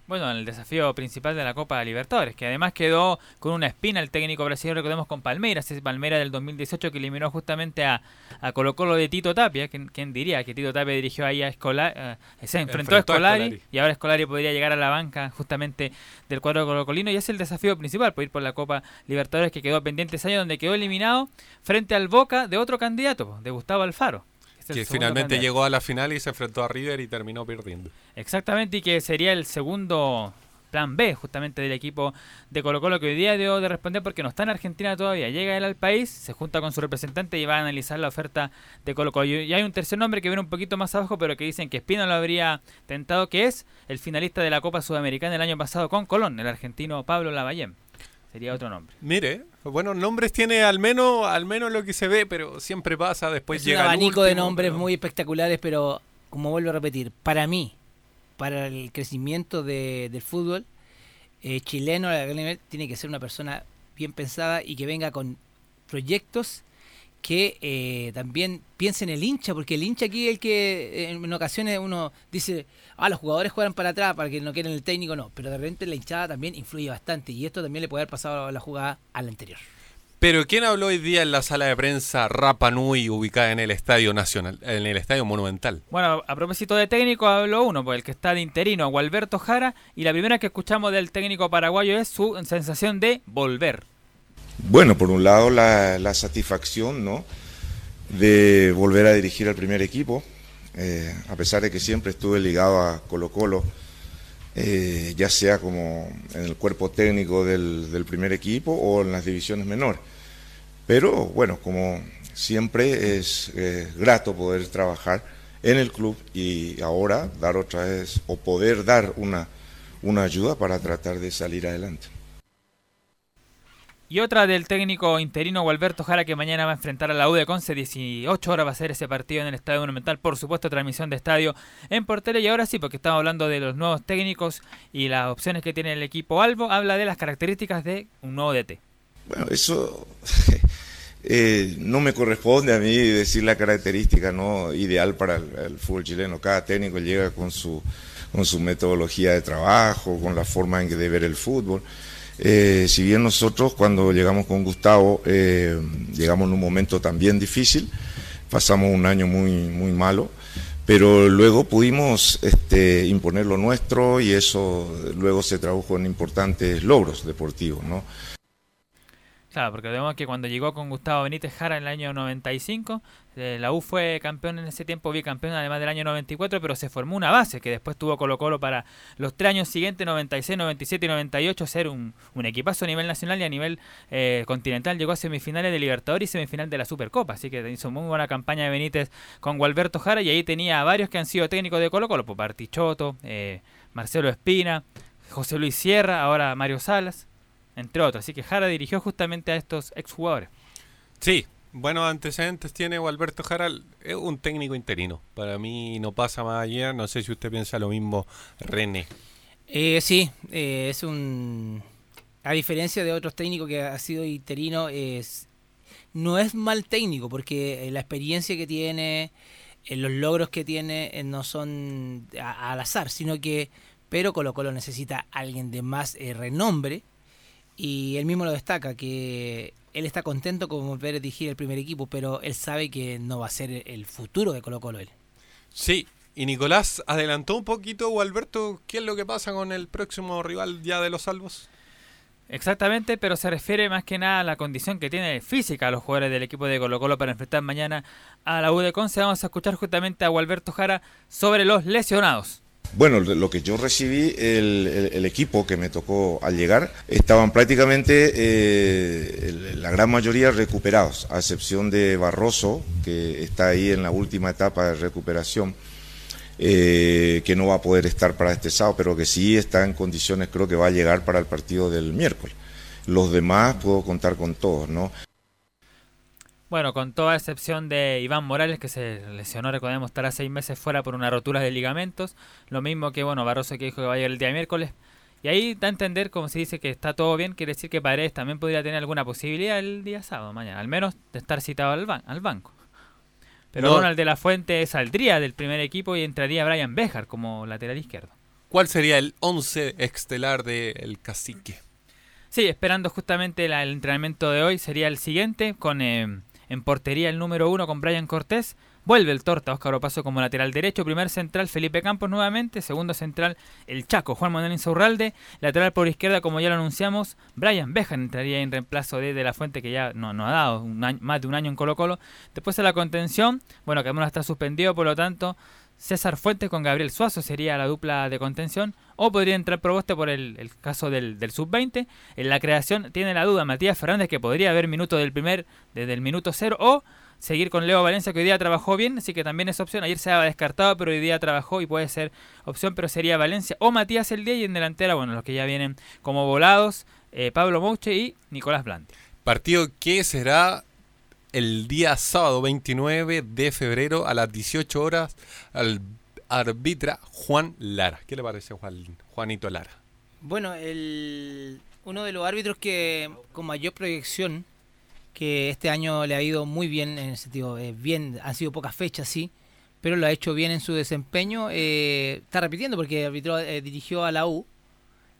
Bueno, el desafío principal de la Copa Libertadores, que además quedó con una espina el técnico brasileño, recordemos, con Palmeiras, ese Palmeiras del 2018 que eliminó justamente a, a Colo Colo de Tito Tapia, ¿quién, quién diría que Tito Tapia dirigió ahí a Escolari, se enfrentó, a Enfrentó a Escolari, Scolari. y ahora Escolari podría llegar a la banca justamente del cuadro colocolino y es el desafío principal, por ir por la Copa Libertadores que quedó pendiente ese año, donde quedó eliminado frente al Boca de otro candidato, de Gustavo Alfaro. Que finalmente llegó a la final y se enfrentó a River y terminó perdiendo. Exactamente, y que sería el segundo plan B justamente del equipo de Colo Colo que hoy día dio de responder porque no está en Argentina todavía. Llega él al país, se junta con su representante y va a analizar la oferta de Colo Colo. Y y hay un tercer nombre que viene un poquito más abajo, pero que dicen que Espino lo habría tentado, que es el finalista de la Copa Sudamericana el año pasado con Colón, el argentino Pablo Lavallén. Sería otro nombre. Mire, buenos nombres tiene al menos, al menos lo que se ve, pero siempre pasa, después Es un llega el abanico de nombres pero- muy espectaculares, pero como vuelvo a repetir, para mí, para el crecimiento de- del fútbol eh, chileno, a gran nivel, tiene que ser una persona bien pensada y que venga con proyectos que eh, también piense en el hincha, porque el hincha aquí es el que eh, en ocasiones uno dice, ah, los jugadores juegan para atrás para que no quieren el técnico, no, pero de repente la hinchada también influye bastante y esto también le puede haber pasado a la jugada al anterior. Pero ¿quién habló hoy día en la sala de prensa Rapa Nui ubicada en el Estadio Nacional, en el Estadio Monumental? Bueno, a propósito de técnico, habló uno, pues el que está de interino, Gualberto Jara, y la primera que escuchamos del técnico paraguayo es su sensación de volver. Bueno, por un lado la, satisfacción ¿no? de volver a dirigir al primer equipo, eh, a pesar de que siempre estuve ligado a Colo Colo, eh, ya sea como en el cuerpo técnico del, del primer equipo o en las divisiones menores. Pero bueno, como siempre es eh, grato poder trabajar en el club y ahora dar otra vez o poder dar una, una ayuda para tratar de salir adelante. Y otra del técnico interino Gualberto Jara que mañana va a enfrentar a la U de Conce, 18 horas va a ser ese partido en el Estadio Monumental, por supuesto transmisión de estadio en portero y ahora sí, porque estamos hablando de los nuevos técnicos y las opciones que tiene el equipo Albo, habla de las características de un nuevo DT. Bueno, eso *laughs* eh, no me corresponde a mí decir la característica no ideal para el, el fútbol chileno. Cada técnico llega con su, con su metodología de trabajo, con la forma en que de ver el fútbol. Eh, si bien nosotros cuando llegamos con Gustavo eh, llegamos en un momento también difícil, pasamos un año muy, muy malo, pero luego pudimos este, imponer lo nuestro y eso luego se tradujo en importantes logros deportivos, ¿no? Claro, porque vemos que cuando llegó con Gustavo Benítez Jara en el año 95, eh, la U fue campeón en ese tiempo, bicampeón además del año 94, pero se formó una base que después tuvo Colo Colo para los tres años siguientes, 96, 97 y 98, ser un, un equipazo a nivel nacional y a nivel eh, continental. Llegó a semifinales de Libertadores y semifinal de la Supercopa, así que hizo muy buena campaña de Benítez con Gualberto Jara y ahí tenía a varios que han sido técnicos de Colo Colo, pues Bartichotto, eh, Marcelo Espina, José Luis Sierra, ahora Mario Salas entre otros. Así que Jara dirigió justamente a estos exjugadores. Sí, buenos antecedentes tiene Alberto Jaral. Es un técnico interino. Para mí no pasa más allá. No sé si usted piensa lo mismo, René. Eh, sí, eh, es un... A diferencia de otros técnicos que ha sido interino, es no es mal técnico porque eh, la experiencia que tiene, eh, los logros que tiene no son al azar, sino que pero Colo Colo necesita alguien de más eh, renombre y él mismo lo destaca que él está contento con volver a dirigir el primer equipo, pero él sabe que no va a ser el futuro de Colo Colo él. Sí, y Nicolás adelantó un poquito, o Alberto, ¿qué es lo que pasa con el próximo rival ya de los salvos? Exactamente, pero se refiere más que nada a la condición que tiene física los jugadores del equipo de Colo Colo para enfrentar mañana a la U de Conce. Vamos a escuchar justamente a Gualberto Jara sobre los lesionados. Bueno, lo que yo recibí, el, equipo que me tocó al llegar, estaban prácticamente eh, la gran mayoría recuperados, a excepción de Barroso, que está ahí en la última etapa de recuperación. eh, que no va a poder estar para este sábado, pero que sí está en condiciones, creo que va a llegar para el partido del miércoles. Los demás puedo contar con todos, ¿no? Bueno, con toda excepción de Iván Morales, que se lesionó, recordemos, estará seis meses fuera por una rotura de ligamentos. Lo mismo que, bueno, Barroso que dijo que va a llegar el día miércoles. Y ahí da a entender, como se dice que está todo bien, quiere decir que Paredes también podría tener alguna posibilidad el día sábado, mañana, al menos de estar citado al, al banco. Pero No. Ronald de la Fuente saldría del primer equipo y entraría Brian Bejar como lateral izquierdo. ¿Cuál sería el 11 estelar del cacique? Sí, esperando justamente la- el entrenamiento de hoy sería el siguiente, con eh, en portería el número uno con Brian Cortés. Vuelve el torta Óscar Opaso como lateral derecho, primer central Felipe Campos nuevamente, segundo central el Chaco Juan Manuel Insaurralde, lateral por izquierda como ya lo anunciamos, Brian Bejan entraría en reemplazo de De La Fuente que ya no, no ha dado más de un año en Colo Colo. Después de la contención, bueno, que está suspendido, por lo tanto César Fuentes con Gabriel Suazo sería la dupla de contención. O podría entrar Proboste por el, caso del, del sub-20. En la creación tiene la duda Matías Fernández que podría haber minuto del primer, desde el minuto cero. O seguir con Leo Valencia que hoy día trabajó bien, así que también es opción. Ayer se había descartado, pero hoy día trabajó y puede ser opción, pero sería Valencia o Matías el día y en delantera, bueno, los que ya vienen como volados, eh, Pablo Mouche y Nicolás Blanti. Partido que será el día sábado 29 de febrero a las 18 horas al arbitra Juan Lara. ¿Qué le parece Juan, Juanito Lara? Bueno, el, uno de los árbitros que con mayor proyección, que este año le ha ido muy bien, en el sentido, eh, bien, han sido pocas fechas, sí, pero lo ha hecho bien en su desempeño. eh, está repitiendo porque arbitró, eh, dirigió a la U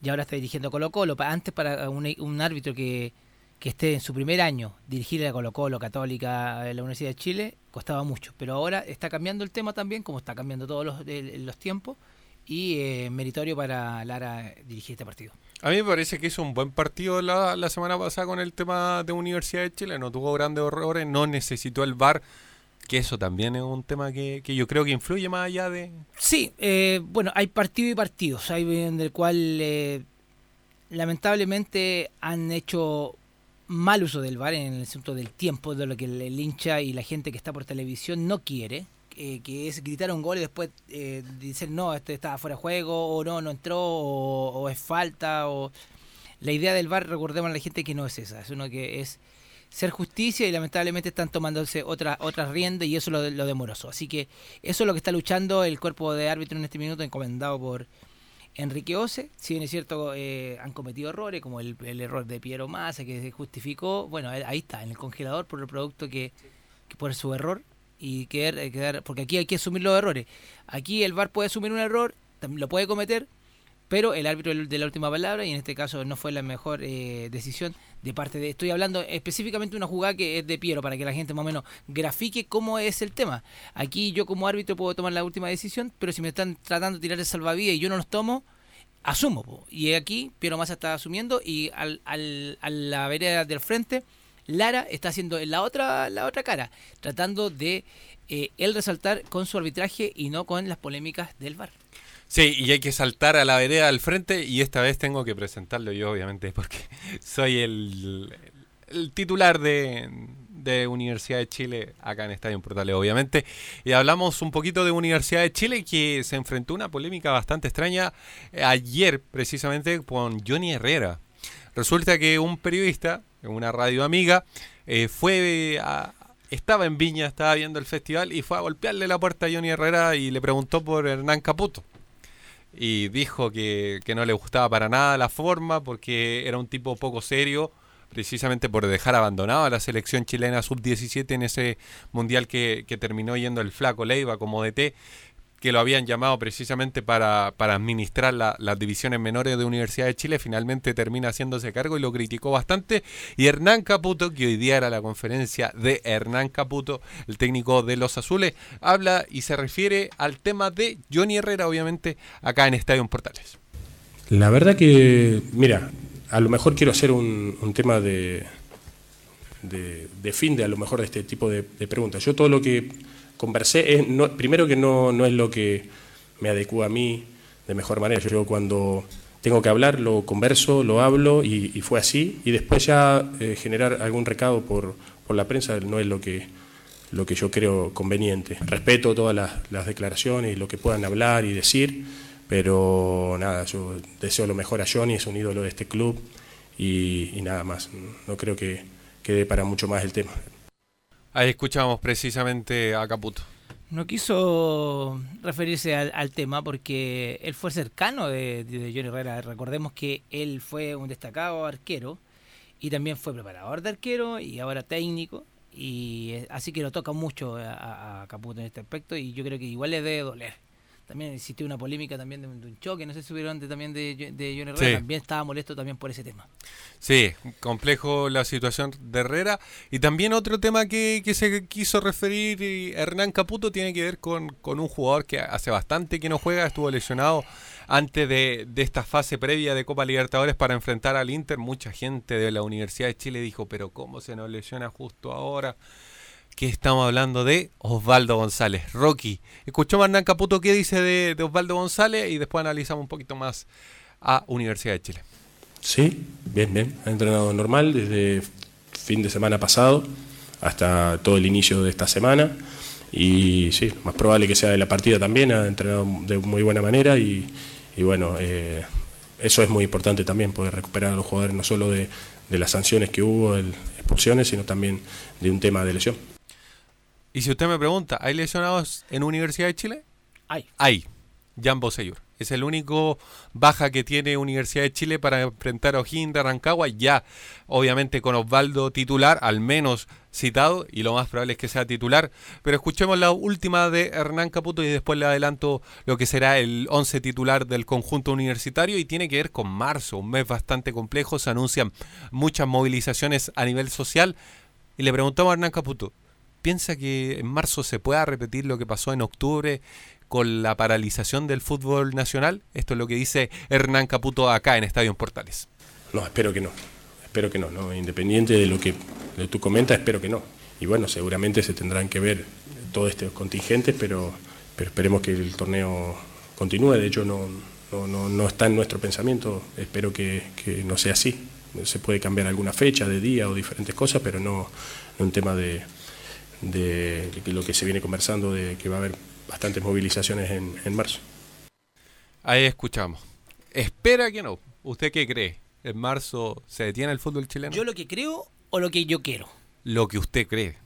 y ahora está dirigiendo a Colo Colo. Antes para un árbitro que, que esté en su primer año, dirigir a Colo Colo, Católica, en la Universidad de Chile, costaba mucho. Pero ahora está cambiando el tema también, como está cambiando todos los, los tiempos, y eh, meritorio para Lara dirigir este partido. A mí me parece que hizo un buen partido la, la semana pasada con el tema de Universidad de Chile. No tuvo grandes errores, no necesitó el VAR, que eso también es un tema que, que yo creo que influye más allá de... Sí, eh, bueno, hay partido y partidos, hay en el cual eh, lamentablemente han hecho mal uso del VAR en el asunto del tiempo, de lo que el, hincha y la gente que está por televisión no quiere, eh, que es gritar un gol y después eh, dicen no, este estaba fuera de juego, o no, no entró, o, o es falta, o... La idea del VAR, recordemos a la gente que no es esa, es uno que es ser justicia y lamentablemente están tomándose otra, otra rienda y eso lo, lo demoroso. Así que eso es lo que está luchando el cuerpo de árbitro en este minuto, encomendado por Enrique Ose. Si bien es cierto, eh, han cometido errores, como el, error de Piero Massa, que se justificó. Bueno, ahí está, en el congelador por el producto que, que por su error y quedar, eh, quedar- porque aquí hay que asumir los errores. Aquí el VAR puede asumir un error, lo puede cometer, pero el árbitro el de la última palabra y en este caso no fue la mejor eh, decisión de parte de... Estoy hablando específicamente de una jugada que es de Piero para que la gente más o menos grafique cómo es el tema. Aquí yo como árbitro puedo tomar la última decisión, pero si me están tratando de tirar de salvavidas y yo no los tomo, asumo. Y aquí Piero Massa está asumiendo y al, al- a la vereda del frente Lara está haciendo en la otra, la otra cara, tratando de eh, él resaltar con su arbitraje y no con las polémicas del VAR. Sí, y hay que saltar a la vereda al frente y esta vez tengo que presentarlo yo, obviamente, porque *laughs* soy el, titular de, de Universidad de Chile acá en Estadio Portales, obviamente. Y hablamos un poquito de Universidad de Chile que se enfrentó a una polémica bastante extraña eh, ayer, precisamente, con Johnny Herrera. Resulta que un periodista, una radio amiga, eh, fue a, estaba en Viña, estaba viendo el festival y fue a golpearle la puerta a Johnny Herrera y le preguntó por Hernán Caputo y dijo que, que no le gustaba para nada la forma porque era un tipo poco serio, precisamente por dejar abandonado a la selección chilena sub-17 en ese mundial que, que terminó yendo el flaco Leiva como DT, que lo habían llamado precisamente para, para administrar la- las divisiones menores de Universidad de Chile, finalmente termina haciéndose cargo y lo criticó bastante. Y Hernán Caputo, que hoy día era la conferencia de Hernán Caputo, el técnico de los Azules, habla y se refiere al tema de Johnny Herrera, obviamente, acá en Estadio Portales. La verdad que, mira, a lo mejor quiero hacer un, tema de, de, de fin de a lo mejor de este tipo de preguntas. Yo todo lo que conversé es, no, primero que no, no es lo que me adecua a mí de mejor manera. Yo cuando tengo que hablar lo converso, lo hablo y, fue así. Y después ya eh, generar algún recado por, por la prensa no es lo que lo que yo creo conveniente. Respeto todas las, declaraciones y lo que puedan hablar y decir, pero nada, yo deseo lo mejor a Johnny, es un ídolo de este club y nada más. No creo que quede para mucho más el tema. Ahí escuchamos precisamente a Caputo. No quiso referirse al, tema porque él fue cercano de, Johnny Herrera. Recordemos que él fue un destacado arquero y también fue preparador de arquero y ahora técnico. Y eh, así que lo toca mucho a Caputo en este aspecto y yo creo que igual le debe doler. También existió una polémica también de un, de un choque, no sé si hubieron antes también de, de Johnny Herrera, Sí. también estaba molesto también por ese tema. Sí, complejo la situación de Herrera. Y también otro tema que, que se quiso referir y Hernán Caputo tiene que ver con, con un jugador que hace bastante que no juega, estuvo lesionado antes de, de esta fase previa de Copa Libertadores para enfrentar al Inter. Mucha gente de la Universidad de Chile dijo, pero ¿cómo se nos lesiona justo ahora? Que estamos hablando de Osvaldo González. Rocky, escuchamos a Hernán Caputo qué dice de, Osvaldo González y después analizamos un poquito más a Universidad de Chile. Sí, bien, bien. Ha entrenado normal desde fin de semana pasado hasta todo el inicio de esta semana. Y sí, más probable que sea de la partida también. Ha entrenado de muy buena manera y, bueno, eh, eso es muy importante también, poder recuperar a los jugadores no solo de, de las sanciones que hubo, el- expulsiones, sino también de un tema de lesión. Y si usted me pregunta, ¿hay lesionados en Universidad de Chile? Hay. Hay. Jan Boseyur. Es el único baja que tiene Universidad de Chile para enfrentar a de Rancagua. Ya, obviamente, con Osvaldo titular, al menos citado, y lo más probable es que sea titular. Pero escuchemos la última de Hernán Caputo y después le adelanto lo que será el 11 titular del conjunto universitario. Y tiene que ver con marzo, un mes bastante complejo. Se anuncian muchas movilizaciones a nivel social. Y le preguntamos a Hernán Caputo, ¿Piensa que en marzo se pueda repetir lo que pasó en octubre con la paralización del fútbol nacional? Esto es lo que dice Hernán Caputo acá en Estadio Portales. No, espero que no. Espero que no. Independiente de lo que tú comentas, espero que no. Y bueno, seguramente se tendrán que ver todos estos contingentes, pero, pero esperemos que el torneo continúe. De hecho, no, no, está en nuestro pensamiento. Espero que, que no sea así. Se puede cambiar alguna fecha de día o diferentes cosas, pero no, no un tema de, de lo que se viene conversando, de que va a haber bastantes movilizaciones en, en marzo. Ahí escuchamos. Espera que no. ¿Usted qué cree? ¿En marzo se detiene el fútbol chileno? ¿Yo lo que creo o lo que yo quiero? Lo que usted cree.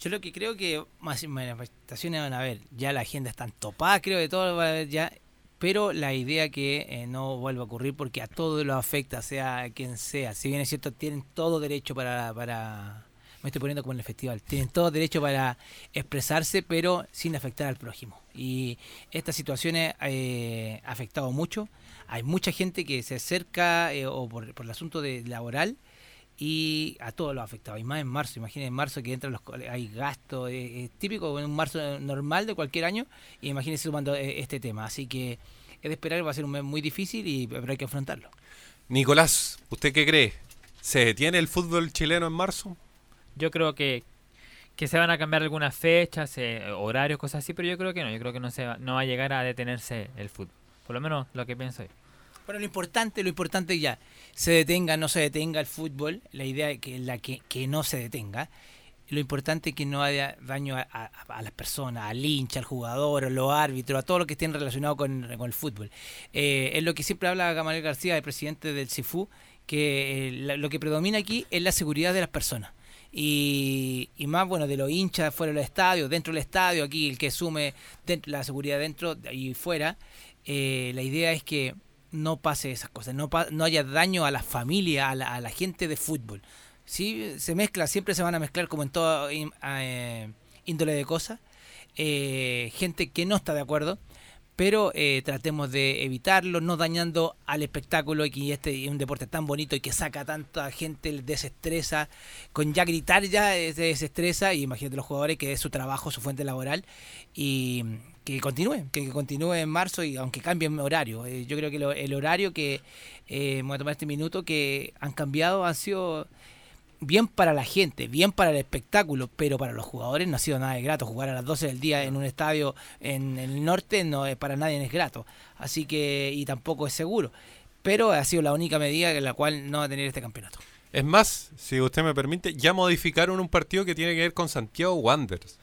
Yo lo que creo que más manifestaciones van a haber. Ya la agenda está topada, creo que todo va a haber ya. Pero la idea que eh, no vuelva a ocurrir porque a todos lo afecta, sea quien sea. Si bien es cierto, tienen todo derecho para, para... Me estoy poniendo como en el festival. Tienen todo derecho para expresarse, pero sin afectar al prójimo. Y estas situaciones eh, ha afectado mucho. Hay mucha gente que se acerca eh, o por, el asunto de laboral y a todos los ha afectado. Y más en marzo, imaginen en marzo que entran los hay gastos, eh, es típico en un marzo normal de cualquier año, y imagínense sumando eh, este tema. Así que es de esperar, va a ser un mes muy difícil, y hay que afrontarlo. Nicolás, ¿usted qué cree? ¿Se detiene el fútbol chileno en marzo? Yo creo que, que se van a cambiar algunas fechas, eh, horarios, cosas así, pero yo creo que no. Yo creo que no, se va, no va a llegar a detenerse el fútbol. Por lo menos lo que pienso yo. Pero lo importante, lo importante ya, se detenga, no se detenga el fútbol, la idea es que la que, que no se detenga, lo importante es que no haya daño a, las personas, al hincha, al jugador, a los árbitros, a todo lo que estén relacionado con, con el fútbol. Eh, es lo que siempre habla Gamaliel García, el presidente del CIFU, que eh, la- lo que predomina aquí es la seguridad de las personas. Y, y más bueno de los hinchas fuera del estadio, dentro del estadio, aquí el que sume dentro, la seguridad dentro y fuera, eh, la idea es que no pase esas cosas, no, no haya daño a la familia, a la, gente de fútbol. Sí, se mezcla, siempre se van a mezclar como en toda eh, índole de cosas, eh, gente que no está de acuerdo, pero eh, tratemos de evitarlo, no dañando al espectáculo y que este es un deporte tan bonito y que saca tanta gente, desestresa, con ya gritar ya eh, se desestresa y imagínate los jugadores que es su trabajo, su fuente laboral y que continúe, que continúe en marzo y aunque cambien horario. Eh, yo creo que el horario que voy a tomar este minuto que han cambiado han sido bien para la gente, bien para el espectáculo, pero para los jugadores no ha sido nada de grato. Jugar a las 12 del día en un estadio en el norte no es para nadie es grato. Así que, y tampoco es seguro. Pero ha sido la única medida en la cual no va a tener este campeonato. Es más, si usted me permite, ya modificaron un partido que tiene que ver con Santiago Wanderers.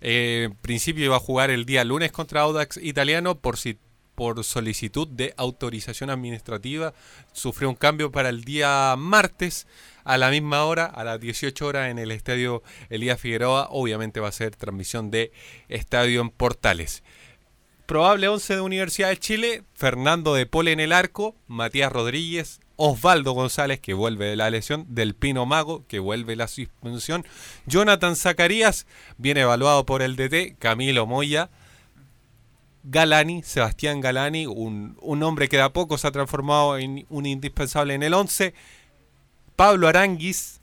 Eh, en principio iba a jugar el día lunes contra Audax Italiano por si por solicitud de autorización administrativa sufrió un cambio para el día martes a la misma hora, a las 18 horas en el estadio Elías Figueroa. Obviamente va a ser transmisión de Estadio en Portales. Probable 11 de Universidad de Chile, Fernando de Pole en el arco, Matías Rodríguez, Osvaldo González, que vuelve de la lesión, Del Pino Mago, que vuelve la suspensión, Jonathan Zacarías, viene evaluado por el DT, Camilo Moya, Galani, Sebastián Galani, un, un hombre que de a poco se ha transformado en un indispensable en el 11, Pablo Aranguis,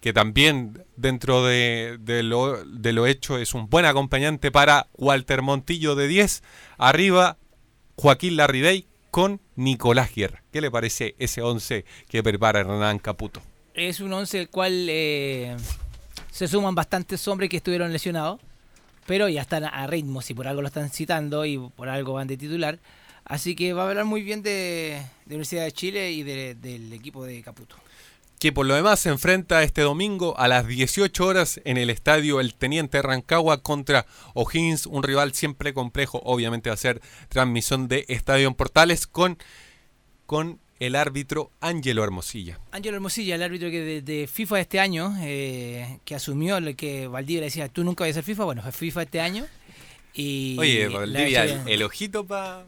que también dentro de, lo, hecho es un buen acompañante para Walter Montillo de 10, arriba Joaquín Larridey con Nicolás Guerra. ¿Qué le parece ese 11 que prepara Hernán Caputo? Es un 11 el cual eh, se suman bastantes hombres que estuvieron lesionados, pero ya están a ritmo, si por algo lo están citando y por algo van de titular. Así que va a hablar muy bien de, Universidad de Chile y de, del equipo de Caputo que por lo demás se enfrenta este domingo a las 18 horas en el estadio El Teniente Rancagua contra O'Higgins, un rival siempre complejo. Obviamente va a ser transmisión de Estadio en Portales con, con el árbitro Ángelo Hermosilla. Ángelo Hermosilla, el árbitro que de, de FIFA este año, eh, que asumió lo que Valdivia le decía, tú nunca vas a ser FIFA, bueno, fue FIFA este año. Y Oye, Valdivia, el, el ojito para...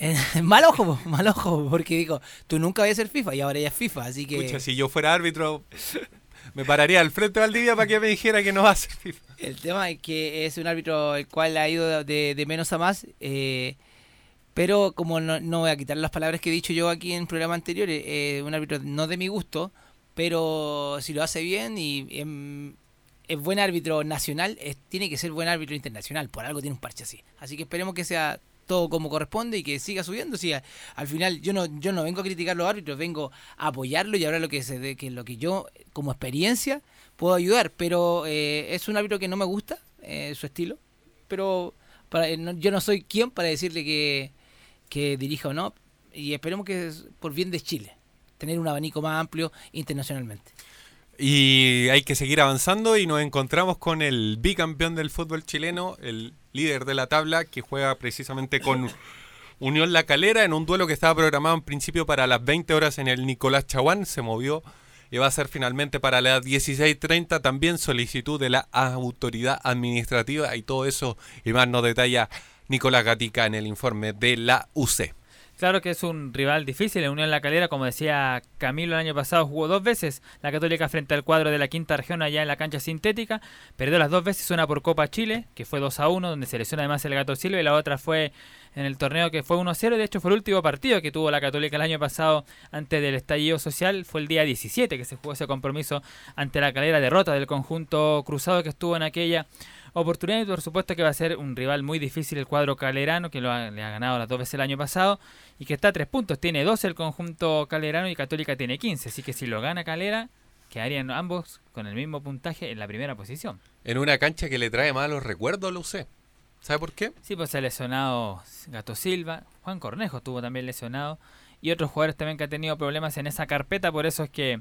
*laughs* mal ojo, mal ojo, porque digo, tú nunca vas a ser FIFA y ahora ya es FIFA, así que... Escucha, si yo fuera árbitro, *laughs* me pararía al frente de Valdivia para que me dijera que no va a ser FIFA. El tema es que es un árbitro el cual ha ido de, de menos a más, eh, pero como no, no, voy a quitar las palabras que he dicho yo aquí en programas anteriores, eh, un árbitro no de mi gusto, pero si lo hace bien y eh, es buen árbitro nacional, es, tiene que ser buen árbitro internacional, por algo tiene un parche así. Así que esperemos que sea todo como corresponde y que siga subiendo. Si al final yo no yo no vengo a criticar los árbitros, vengo a apoyarlo y ahora lo que se que lo que yo como experiencia puedo ayudar, pero eh, es un árbitro que no me gusta eh, su estilo, pero para, no, yo no soy quien para decirle que, que dirija o no y esperemos que es por bien de Chile tener un abanico más amplio internacionalmente. Y hay que seguir avanzando y nos encontramos con el bicampeón del fútbol chileno, el líder de la tabla, que juega precisamente con Unión La Calera en un duelo que estaba programado en principio para las 20 horas en el Nicolás Chaguán. Se movió y va a ser finalmente para las 16.30. También solicitud de la autoridad administrativa y todo eso y más nos detalla Nicolás Gatica en el informe de la UC. Claro que es un rival difícil. En Unión La Calera, como decía Camilo, el año pasado jugó dos veces la Católica frente al cuadro de la quinta región allá en la cancha sintética. Perdió las dos veces, una por Copa Chile, que fue 2 a 1, donde se lesionó además el Gato Silva, y la otra fue en el torneo que fue 1 a 0. De hecho, fue el último partido que tuvo la Católica el año pasado antes del estallido social. Fue el día 17 que se jugó ese compromiso ante la Calera, derrota del conjunto cruzado que estuvo en aquella oportunidad y por supuesto que va a ser un rival muy difícil el cuadro calerano que lo ha, le ha ganado las dos veces el año pasado y que está a tres puntos, tiene 12 el conjunto calerano y Católica tiene 15, así que si lo gana Calera quedarían ambos con el mismo puntaje en la primera posición. En una cancha que le trae malos recuerdos, lo sé. ¿Sabe por qué? Sí, pues se ha lesionado Gato Silva, Juan Cornejo estuvo también lesionado y otros jugadores también que han tenido problemas en esa carpeta, por eso es que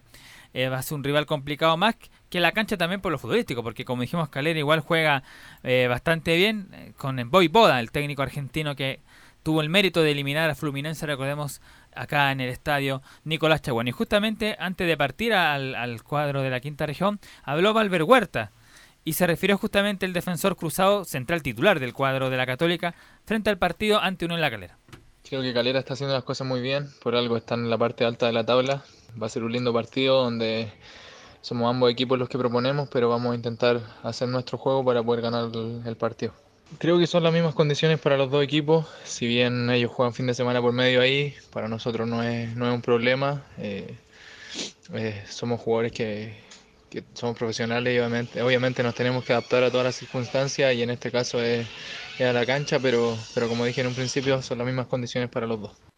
eh, va a ser un rival complicado más que la cancha también por lo futbolístico, porque como dijimos, Calera igual juega eh, bastante bien eh, con Boy Boda, el técnico argentino que tuvo el mérito de eliminar a Fluminense, recordemos, acá en el estadio Nicolás Chaguán. Y justamente antes de partir al, al cuadro de la quinta región, habló Valver Huerta y se refirió justamente el defensor cruzado central titular del cuadro de la Católica frente al partido ante Unión La Calera. Creo que Calera está haciendo las cosas muy bien, por algo están en la parte alta de la tabla. Va a ser un lindo partido donde somos ambos equipos los que proponemos, pero vamos a intentar hacer nuestro juego para poder ganar el, partido. Creo que son las mismas condiciones para los dos equipos, si bien ellos juegan fin de semana por medio ahí, para nosotros no es, no es un problema. Eh, eh, somos jugadores que, que somos profesionales y obviamente, obviamente nos tenemos que adaptar a todas las circunstancias y en este caso es, es, a la cancha, pero, pero como dije en un principio son las mismas condiciones para los dos.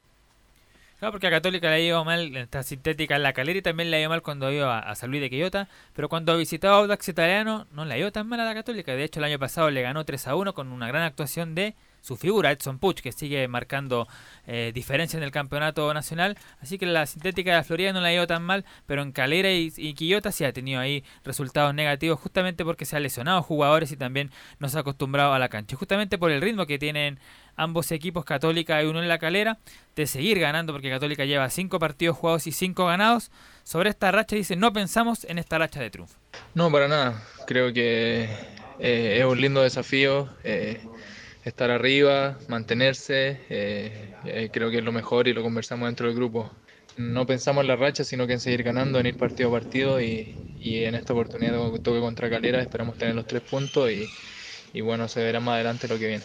Claro, porque a Católica le ha ido mal esta sintética en la calera y también le ha ido mal cuando iba a, a San Luis de Quillota, pero cuando visitaba Audax Italiano no le ha ido tan mal a la Católica, de hecho el año pasado le ganó 3 a 1 con una gran actuación de su figura, Edson Puch, que sigue marcando eh, diferencias en el campeonato nacional. Así que la sintética de la Florida no la ha ido tan mal, pero en Calera y, y, Quillota sí ha tenido ahí resultados negativos, justamente porque se han lesionado jugadores y también no se ha acostumbrado a la cancha. Justamente por el ritmo que tienen ambos equipos, Católica y uno en la Calera, de seguir ganando, porque Católica lleva cinco partidos jugados y cinco ganados. Sobre esta racha dice, no pensamos en esta racha de triunfo. No, para nada. Creo que eh, es un lindo desafío. Eh, estar arriba, mantenerse, eh, creo que es lo mejor y lo conversamos dentro del grupo. No pensamos en la racha, sino que en seguir ganando, en ir partido a partido y, y en esta oportunidad toque contra Calera esperamos tener los tres puntos y, y bueno, se verá más adelante lo que viene.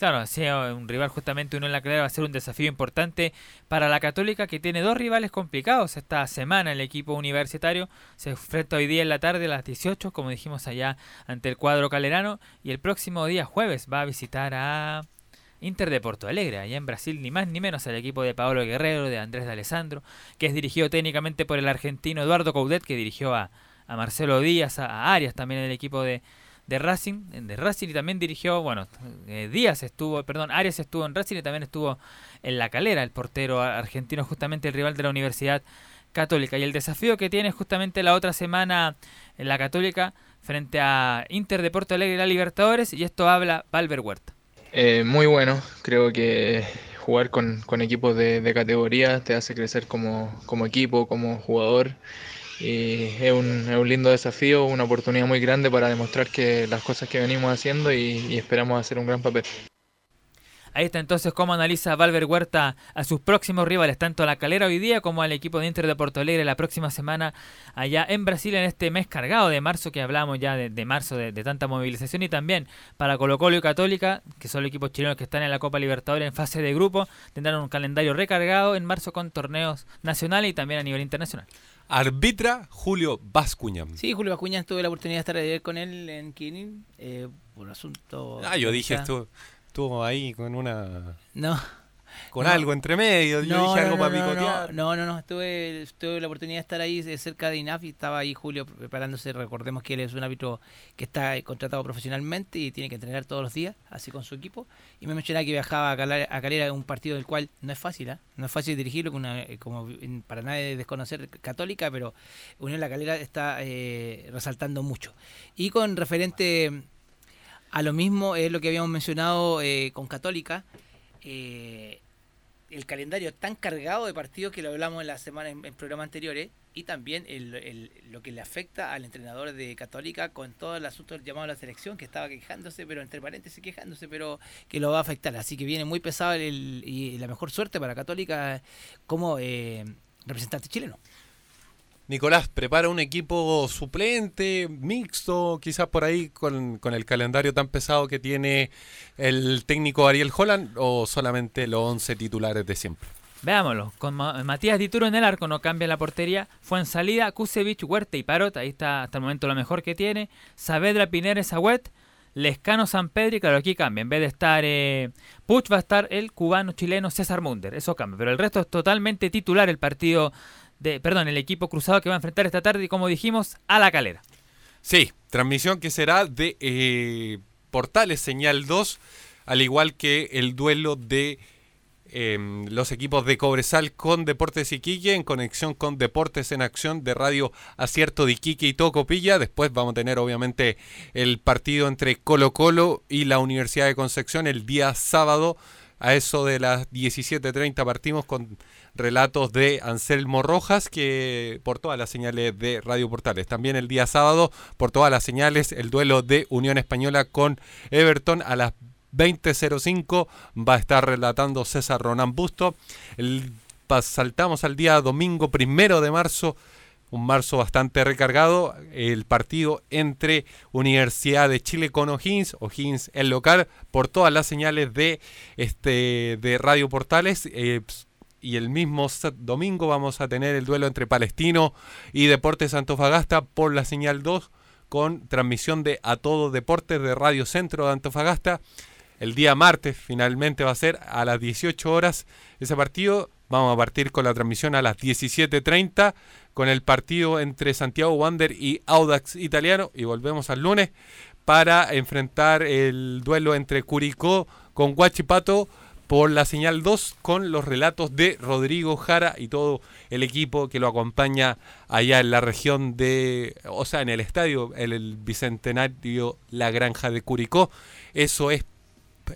Claro, sea un rival justamente uno en la calera va a ser un desafío importante para la Católica que tiene dos rivales complicados esta semana. El equipo universitario se enfrenta hoy día en la tarde a las 18, como dijimos allá, ante el cuadro calerano. Y el próximo día jueves va a visitar a Inter de Porto Alegre, allá en Brasil, ni más ni menos al equipo de Paolo Guerrero, de Andrés de Alessandro, que es dirigido técnicamente por el argentino Eduardo Coudet, que dirigió a, a Marcelo Díaz, a, a Arias también el equipo de, de Racing, de Racing y también dirigió, bueno, eh, Díaz estuvo, perdón, Arias estuvo en Racing y también estuvo en La Calera, el portero argentino, justamente el rival de la Universidad Católica. Y el desafío que tiene justamente la otra semana en la Católica frente a Inter de Porto Alegre y la Libertadores, y esto habla Valver Huerta. Eh, muy bueno, creo que jugar con, con equipos de, de, categoría te hace crecer como, como equipo, como jugador y es un, es un, lindo desafío, una oportunidad muy grande para demostrar que las cosas que venimos haciendo y, esperamos hacer un gran papel. Ahí está entonces cómo analiza Valver Huerta a sus próximos rivales, tanto a la calera hoy día como al equipo de Inter de Porto Alegre la próxima semana allá en Brasil en este mes cargado de marzo que hablamos ya de, de marzo de, de, tanta movilización y también para Colo Colo y Católica, que son los equipos chilenos que están en la Copa Libertadores en fase de grupo, tendrán un calendario recargado en marzo con torneos nacionales y también a nivel internacional. Arbitra Julio Bascuña. Sí, Julio Bascuña tuve la oportunidad de estar ayer con él en Kinin eh, por un asunto. Ah, yo dije, estuvo, estuvo ahí con una. No. Con no. algo entre medio, yo no, dije algo no, para picotear. No, no, no, estuve, tuve la oportunidad de estar ahí cerca de INAF y estaba ahí Julio preparándose. Recordemos que él es un árbitro que está contratado profesionalmente y tiene que entrenar todos los días, así con su equipo. Y me mencionaba que viajaba a Calera, a Calera un partido del cual no es fácil, ¿eh? no es fácil dirigirlo, una, como para nadie desconocer Católica, pero Unión La Calera está eh, resaltando mucho. Y con referente a lo mismo, es lo que habíamos mencionado eh, con Católica. Eh, el calendario tan cargado de partidos que lo hablamos en la semana en, programas anteriores y también el, lo que le afecta al entrenador de Católica con todo el asunto del llamado a la selección que estaba quejándose, pero entre paréntesis quejándose, pero que lo va a afectar. Así que viene muy pesado el, y la mejor suerte para Católica como eh, representante chileno. Nicolás, prepara un equipo suplente, mixto, quizás por ahí con, con, el calendario tan pesado que tiene el técnico Ariel Holland o solamente los 11 titulares de siempre. Veámoslo, con Matías Dituro en el arco no cambia la portería, fue en salida Kusevich, Huerta y Parot, ahí está hasta el momento lo mejor que tiene, Saavedra, Pinera, Agüet, Lescano, San Pedro y claro, aquí cambia, en vez de estar eh, Puch va a estar el cubano chileno César Munder, eso cambia, pero el resto es totalmente titular el partido perdón, el equipo cruzado que va a enfrentar esta tarde como dijimos, a la calera. Sí, transmisión que será de eh, Portales Señal 2, al igual que el duelo de eh, los equipos de Cobresal con Deportes Iquique en conexión con Deportes en Acción de Radio Acierto de Iquique y Tocopilla. Después vamos a tener obviamente el partido entre Colo Colo y la Universidad de Concepción el día sábado. A eso de las 17.30 partimos con relatos de Anselmo Rojas, que por todas las señales de Radio Portales. También el día sábado, por todas las señales, el duelo de Unión Española con Everton a las 20.05 va a estar relatando César Ronan Busto. Saltamos al día domingo primero de marzo, un marzo bastante recargado, el partido entre Universidad de Chile con O'Higgins, O'Higgins el local, por todas las señales de, este, de Radio Portales. Eh, y el mismo domingo vamos a tener el duelo entre Palestino y Deportes Antofagasta por la señal 2 con transmisión de A Todo Deportes de Radio Centro de Antofagasta. El día martes finalmente va a ser a las 18 horas ese partido. Vamos a partir con la transmisión a las 17.30 con el partido entre Santiago Wander y Audax Italiano y volvemos al lunes para enfrentar el duelo entre Curicó con Guachipato por la señal 2 con los relatos de Rodrigo Jara y todo el equipo que lo acompaña allá en la región de, o sea, en el estadio, en el Bicentenario La Granja de Curicó. Eso es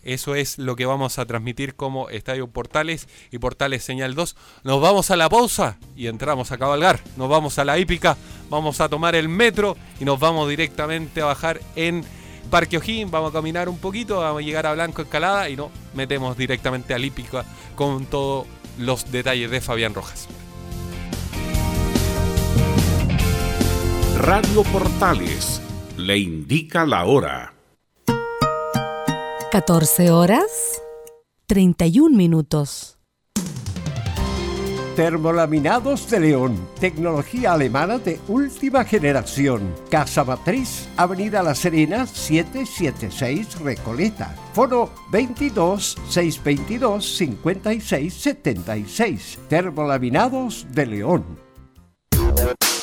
eso es lo que vamos a transmitir como Estadio Portales y Portales Señal 2. Nos vamos a la pausa y entramos a cabalgar. Nos vamos a la hípica, vamos a tomar el metro y nos vamos directamente a bajar en Parque Ojín. Vamos a caminar un poquito, vamos a llegar a Blanco Escalada y nos metemos directamente a la hípica con todos los detalles de Fabián Rojas. Radio Portales le indica la hora. 14 horas 31 minutos. Termolaminados de León, tecnología alemana de última generación. Casa Matriz, Avenida La Serena, 776 Recoleta. Foro 22 622 56 76. Termolaminados de León.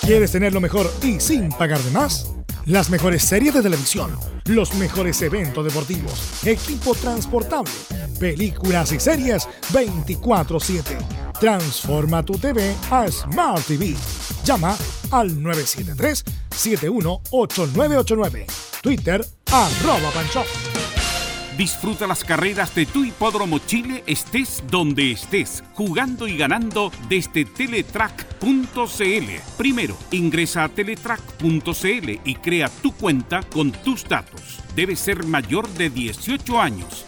¿Quieres tener lo mejor y sin pagar de más? Las mejores series de televisión, los mejores eventos deportivos, equipo transportable, películas y series 24/7. Transforma tu TV a Smart TV. Llama al 973-718989. Twitter arroba panchop. Disfruta las carreras de tu hipódromo Chile, estés donde estés, jugando y ganando desde teletrack.cl. Primero, ingresa a teletrack.cl y crea tu cuenta con tus datos. Debes ser mayor de 18 años.